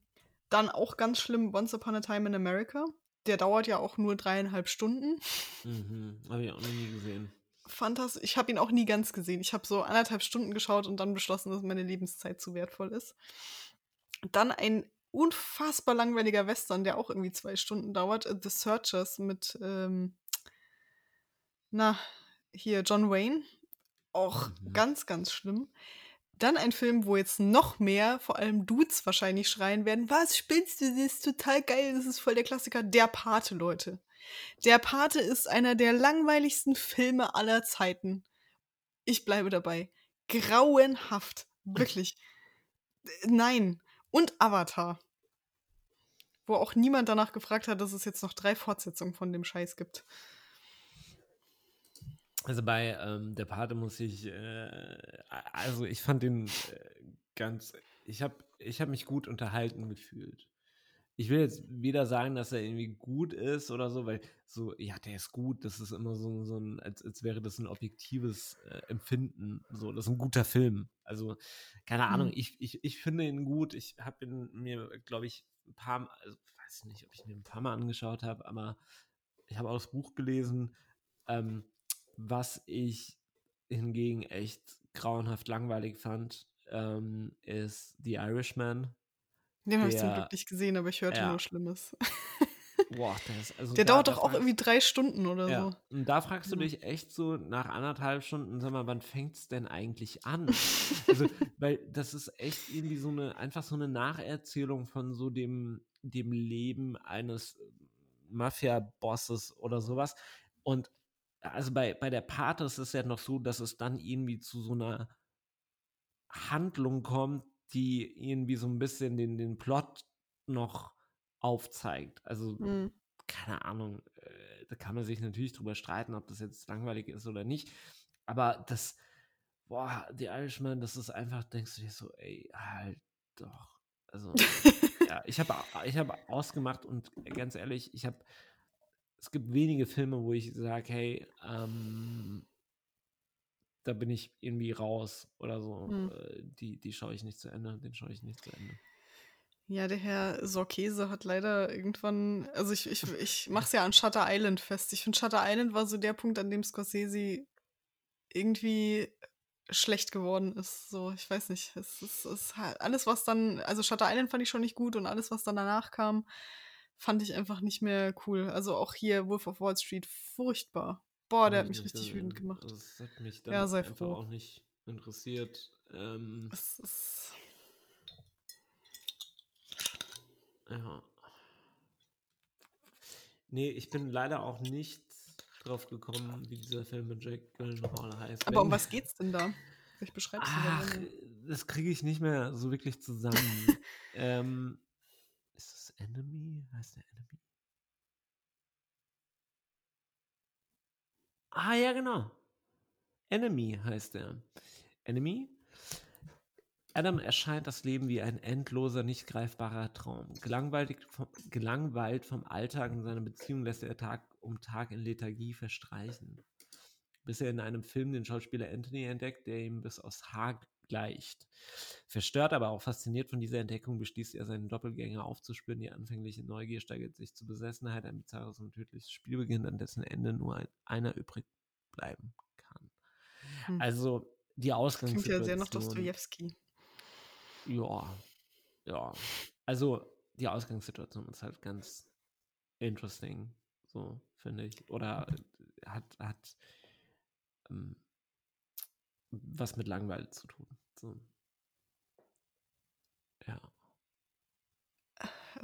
dann auch ganz schlimm Once Upon a Time in America. Der dauert ja auch nur dreieinhalb Stunden. Mhm, habe ich auch noch nie gesehen fantastisch. Ich habe ihn auch nie ganz gesehen. Ich habe so anderthalb Stunden geschaut und dann beschlossen, dass meine Lebenszeit zu wertvoll ist. Dann ein unfassbar langweiliger Western, der auch irgendwie zwei Stunden dauert. Äh, The Searchers mit, ähm, na, hier John Wayne. Auch mhm. ganz, ganz schlimm. Dann ein Film, wo jetzt noch mehr, vor allem Dudes wahrscheinlich schreien werden: Was spinnst du? Das ist total geil, das ist voll der Klassiker. Der Pate, Leute. Der Pate ist einer der langweiligsten Filme aller Zeiten. Ich bleibe dabei. Grauenhaft. *laughs* Wirklich. Nein. Und Avatar. Wo auch niemand danach gefragt hat, dass es jetzt noch drei Fortsetzungen von dem Scheiß gibt. Also bei ähm, der Pate muss ich, äh, also ich fand den äh, ganz, ich habe ich hab mich gut unterhalten gefühlt ich will jetzt weder sagen, dass er irgendwie gut ist oder so, weil so, ja, der ist gut, das ist immer so, so ein, als, als wäre das ein objektives äh, Empfinden. So, das ist ein guter Film. Also, keine Ahnung, mhm. ich, ich, ich finde ihn gut. Ich habe ihn mir, glaube ich, ein paar Mal, also, weiß nicht, ob ich mir ein paar Mal angeschaut habe, aber ich habe auch das Buch gelesen. Ähm, was ich hingegen echt grauenhaft langweilig fand, ähm, ist The Irishman den habe ich zum Glück nicht gesehen, aber ich hörte ja. nur Schlimmes. Boah, das, *laughs* also der da, dauert doch auch irgendwie drei Stunden oder ja. so. Und da fragst du dich echt so nach anderthalb Stunden, sag mal, wann fängt es denn eigentlich an? also, *laughs* weil das ist echt irgendwie so eine, einfach so eine Nacherzählung von so dem, dem Leben eines Mafia-Bosses oder sowas. Und also bei, bei der Pate ist es ja noch so, dass es dann irgendwie zu so einer Handlung kommt, die irgendwie so ein bisschen den, den Plot noch aufzeigt. Also, mhm. keine Ahnung, äh, da kann man sich natürlich drüber streiten, ob das jetzt langweilig ist oder nicht. Aber das, boah, The Irishman, das ist einfach, denkst du dir so, ey, halt doch. Also, *laughs* ja, ich habe ich hab ausgemacht und ganz ehrlich, ich habe, es gibt wenige Filme, wo ich sage, hey, ähm, da bin ich irgendwie raus oder so. Mhm. Die, die schaue ich nicht zu Ende, den schaue ich nicht zu Ende. Ja, der Herr Sorkese hat leider irgendwann, also ich, ich, ich mache es ja an Shutter Island fest. Ich finde, Shutter Island war so der Punkt, an dem Scorsese irgendwie schlecht geworden ist. So, ich weiß nicht. Es ist, es ist halt alles, was dann, also Shutter Island fand ich schon nicht gut und alles, was dann danach kam, fand ich einfach nicht mehr cool. Also auch hier Wolf of Wall Street, furchtbar. Boah, der hat mich richtig wütend gemacht. Das hat mich dann ja, sei einfach froh. auch nicht interessiert. Ähm, es ist ja. Nee, ich bin leider auch nicht drauf gekommen, wie dieser Film mit Jack Gyllenhaal heißt. Aber um was geht's denn da? Ich beschreibe es Ach, das kriege ich nicht mehr so wirklich zusammen. *laughs* ähm, ist das Enemy? Heißt der Enemy? Ah, ja, genau. Enemy heißt er. Enemy? Adam erscheint das Leben wie ein endloser, nicht greifbarer Traum. Gelangweilt vom, gelangweilt vom Alltag und seiner Beziehung lässt er Tag um Tag in Lethargie verstreichen. Bis er in einem Film den Schauspieler Anthony entdeckt, der ihm bis aufs Haar gleicht. Verstört, aber auch fasziniert von dieser Entdeckung, beschließt er, seinen Doppelgänger aufzuspüren. Die anfängliche Neugier steigert sich zur Besessenheit. Ein bizarres und tödliches Spiel beginnt, an dessen Ende nur ein, einer übrig bleiben kann. Hm. Also die Ausgangssituation. Klingt ja sehr nach Dostoevsky. Ja, ja. Also die Ausgangssituation ist halt ganz interesting, so finde ich. Oder hat, hat ähm, was mit Langweil zu tun. So. Ja.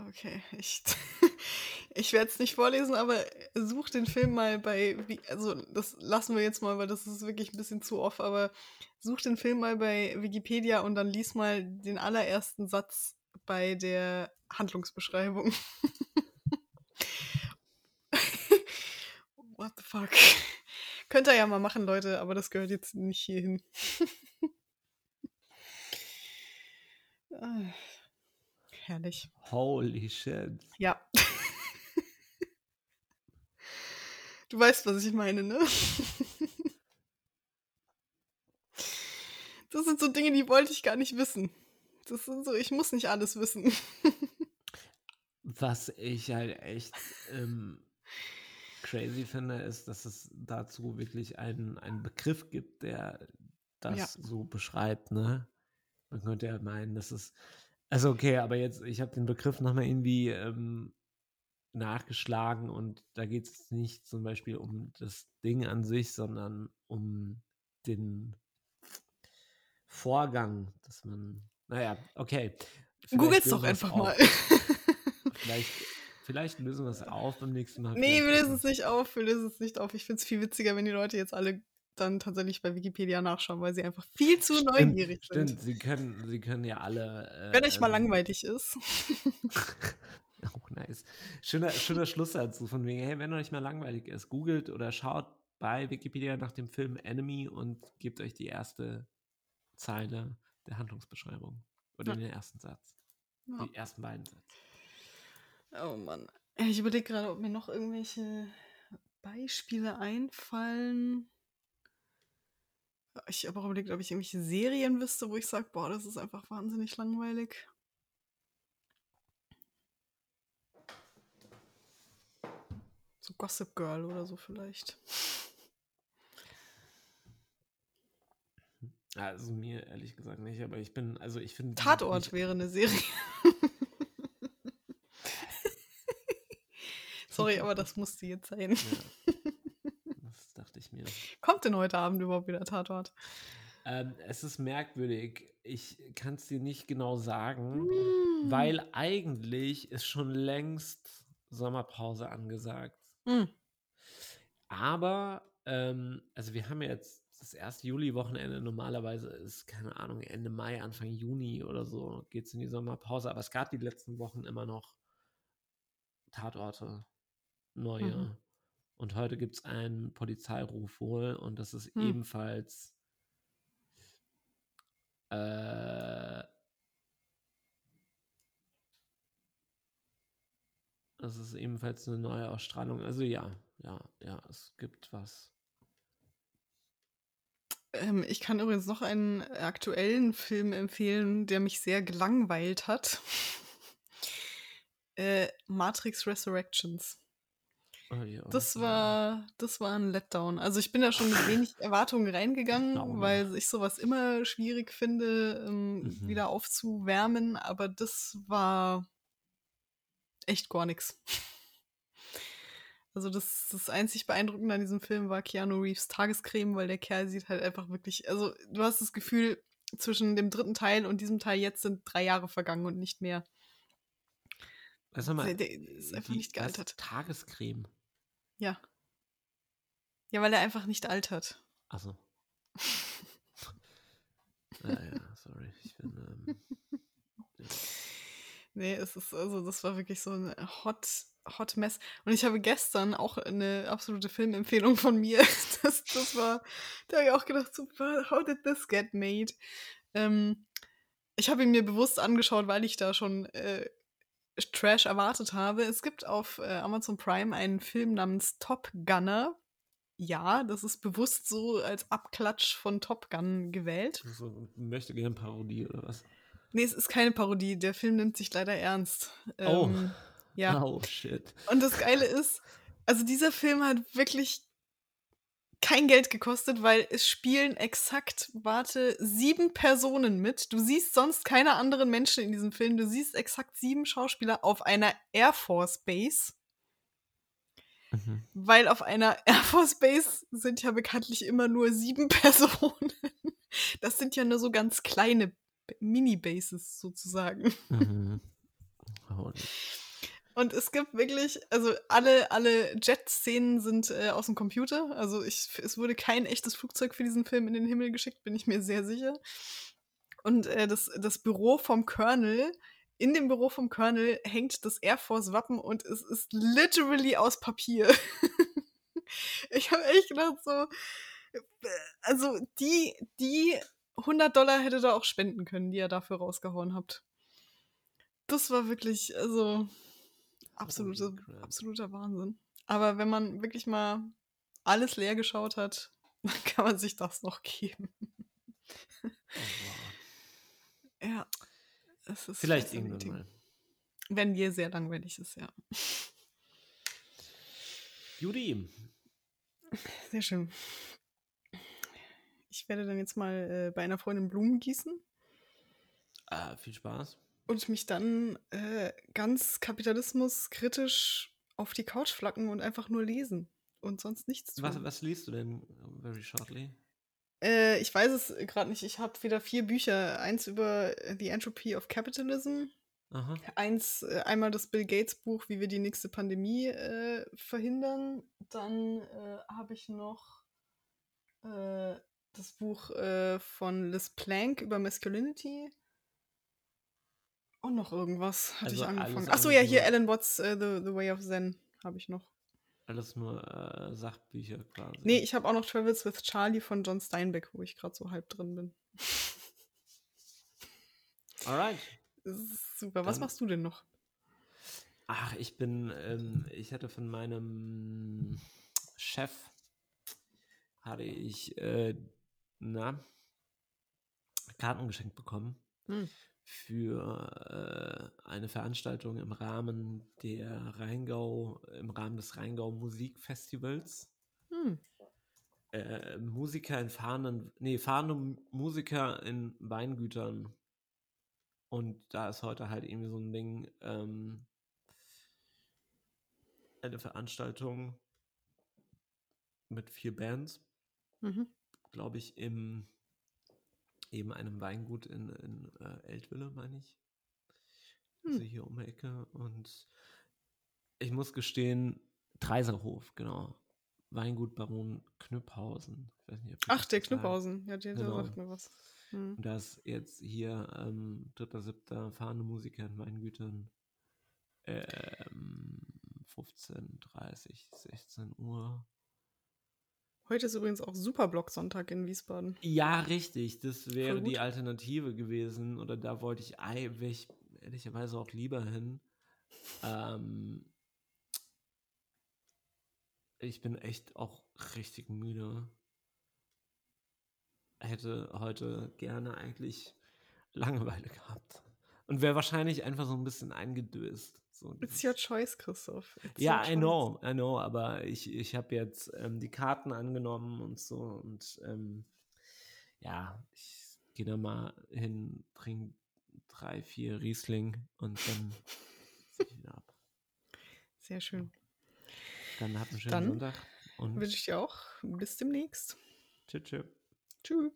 Okay, ich, *laughs* ich werde es nicht vorlesen, aber such den Film mal bei, also das lassen wir jetzt mal, weil das ist wirklich ein bisschen zu off, aber such den Film mal bei Wikipedia und dann lies mal den allerersten Satz bei der Handlungsbeschreibung. *laughs* What the fuck? *laughs* Könnt ihr ja mal machen, Leute, aber das gehört jetzt nicht hierhin. Ah, herrlich. Holy shit. Ja. *laughs* du weißt, was ich meine, ne? das sind so Dinge, die wollte ich gar nicht wissen. Das sind so, ich muss nicht alles wissen. was ich halt echt ähm, crazy finde, ist, dass es dazu wirklich einen, einen Begriff gibt, der das ja. so beschreibt, ne? Man könnte ja meinen, das ist. Also okay, aber jetzt, ich habe den Begriff nochmal irgendwie ähm, nachgeschlagen und da geht es nicht zum Beispiel um das Ding an sich, sondern um den Vorgang, dass man. Naja, okay. Googles doch einfach mal. *laughs* Vielleicht Vielleicht lösen wir es auf beim nächsten Mal. Nee, wir lösen es nicht auf. Wir lösen es nicht auf. Ich finde es viel witziger, wenn die Leute jetzt alle dann tatsächlich bei Wikipedia nachschauen, weil sie einfach viel zu stimmt, neugierig sind. Stimmt, sie können, sie können ja alle. Äh, wenn euch mal ähm, langweilig ist. *laughs* oh, nice. Schöner, schöner Schluss dazu von wegen, hey, wenn euch mal langweilig ist, googelt oder schaut bei Wikipedia nach dem Film Enemy und gebt euch die erste Zeile der Handlungsbeschreibung. Oder ja. den ersten Satz. Ja. Die ersten beiden Sätze. Oh Mann. Ich überlege gerade, ob mir noch irgendwelche Beispiele einfallen. Ich habe auch überlegt, ob ich irgendwelche Serien wüsste, wo ich sage, boah, das ist einfach wahnsinnig langweilig. So Gossip Girl oder so vielleicht. *laughs* Also mir ehrlich gesagt nicht, aber ich bin, also ich finde. Tatort wäre eine Serie. *laughs* *laughs* Sorry, aber das musste jetzt sein. Ja. Denn heute Abend überhaupt wieder Tatort? Ähm, es ist merkwürdig. Ich kann es dir nicht genau sagen, mm. weil eigentlich ist schon längst Sommerpause angesagt. Mm. Aber, ähm, also wir haben jetzt das erste Juli-Wochenende. Normalerweise ist, keine Ahnung, Ende Mai, Anfang Juni oder so geht es in die Sommerpause. Aber es gab die letzten Wochen immer noch Tatorte neue. Mhm. Und heute gibt es einen Polizeiruf wohl und das ist mhm. ebenfalls äh, das ist ebenfalls eine neue Ausstrahlung. Also ja, ja, ja, es gibt was. Ähm, ich kann übrigens noch einen aktuellen Film empfehlen, der mich sehr gelangweilt hat. *laughs* äh, Matrix Resurrections. Das war, das war ein Letdown. Also ich bin da schon mit wenig *laughs* Erwartungen reingegangen, oh, weil ich sowas immer schwierig finde, ähm, mhm. wieder aufzuwärmen, aber das war echt gar nichts. Also das, das einzig Beeindruckende an diesem Film war Keanu Reeves Tagescreme, weil der Kerl sieht halt einfach wirklich, also du hast das Gefühl, zwischen dem dritten Teil und diesem Teil jetzt sind drei Jahre vergangen und nicht mehr. Was mal, der, der ist einfach nicht gealtert. Tagescreme. Ja. Ja, weil er einfach nicht altert. Achso. *laughs* ah, ja, sorry. Ich bin. Ähm, ja. Nee, es ist, also, das war wirklich so ein Hot, Hot Mess. Und ich habe gestern auch eine absolute Filmempfehlung von mir. *laughs* Das, das war, da habe ich auch gedacht, super, how did this get made? Ähm, ich habe ihn mir bewusst angeschaut, weil ich da schon äh, Trash erwartet habe. Es gibt auf äh, Amazon Prime einen Film namens Top Gunner. ja, das ist bewusst so als Abklatsch von Top Gun gewählt. So, möchte gerne Parodie oder was? Nee, es ist keine Parodie. Der Film nimmt sich leider ernst. Oh. Ähm, ja. Oh, shit. Und das Geile ist, also dieser Film hat wirklich kein Geld gekostet, weil es spielen exakt, warte, sieben Personen mit. Du siehst sonst keine anderen Menschen in diesem Film. Du siehst exakt sieben Schauspieler auf einer Air Force Base. Mhm. Weil auf einer *laughs* Air Force Base sind ja bekanntlich immer nur sieben *laughs* Personen. Das sind ja nur so ganz kleine Mini-Bases sozusagen. Mhm. *laughs* Oh, Und es gibt wirklich, also alle, alle Jet-Szenen sind äh, aus dem Computer. Also ich, es wurde kein echtes Flugzeug für diesen Film in den Himmel geschickt, bin ich mir sehr sicher. Und äh, das, das Büro vom Colonel, in dem Büro vom Colonel hängt das Air Force-Wappen und es ist literally aus Papier. *laughs* ich habe echt gedacht so, also die, die 100 Dollar hätte da auch spenden können, die ihr dafür rausgehauen habt. Das war wirklich, also absolute, absoluter Wahnsinn. Aber wenn man wirklich mal alles leer geschaut hat, *laughs* dann kann man sich das noch geben. Oh, wow. Ja. Es ist Vielleicht irgendwann mal. Wenn dir sehr langweilig ist, ja. Judy. Sehr schön. Ich werde dann jetzt mal äh, bei einer Freundin Blumen gießen Ah, viel Spaß. Und mich dann äh, ganz kapitalismuskritisch auf die Couch flacken und einfach nur lesen und sonst nichts tun. Was, was liest du denn uh, very shortly? Äh, ich weiß es gerade nicht. Ich habe wieder vier Bücher. Eins über äh, The Entropy of Capitalism. Aha. Eins, äh, einmal das Bill Gates Buch, wie wir die nächste Pandemie äh, verhindern. Dann äh, habe ich noch äh, das Buch äh, von Liz Plank über Masculinity. Und noch irgendwas hatte Also ich angefangen. Achso, ja, hier Alan Watts äh, The, The Way of Zen habe ich noch. Alles nur äh, Sachbücher quasi. Nee, ich habe auch noch Travels with Charlie von John Steinbeck, wo ich gerade so halb drin bin. *laughs* Alright. Super. Was Dann- machst du denn noch? Ach, ich bin, ähm, ich hatte von meinem Chef, hatte ich, äh, na, Karten geschenkt bekommen Hm. Für äh, eine Veranstaltung im Rahmen der Rheingau, im Rahmen des Rheingau Musikfestivals. Hm. Äh, Musiker in fahrenden, nee, fahrende Musiker in Weingütern. Und da ist heute halt irgendwie so ein Ding, ähm, eine Veranstaltung mit vier Bands, Mhm. glaube ich, im eben einem Weingut in, in äh, Eltville, meine ich. Also Hm. hier um die Ecke. Und ich muss gestehen, Dreiserhof, genau. Weingut Baron Knüpphausen. Ich weiß nicht, Ach, der. Knüpphausen. Ja, der, der Genau. sagt mir was. Hm. Und da ist jetzt hier ähm, 3.7. fahrende Musiker in Weingütern. Ähm, 15, 30, 16 Uhr. Heute ist übrigens auch Superblock-Sonntag in Wiesbaden. Ja, richtig. Das wäre die Alternative gewesen. Oder da wollte ich eigentlich ehrlicherweise auch lieber hin. Ähm, ich bin echt auch richtig müde. Hätte heute gerne eigentlich Langeweile gehabt. Und wäre wahrscheinlich einfach so ein bisschen eingedöst. So It's your choice, Christoph. It's ja, I know, I know, aber ich, ich habe jetzt ähm, die Karten angenommen und so und ähm, ja, ich gehe da mal hin, trinke drei, vier Riesling und dann zieh ich wieder ab. Sehr schön. Dann habt einen schönen Dann Sonntag und Wünsche ich dir auch. Bis demnächst. tschüss. tschüss. Tschüss.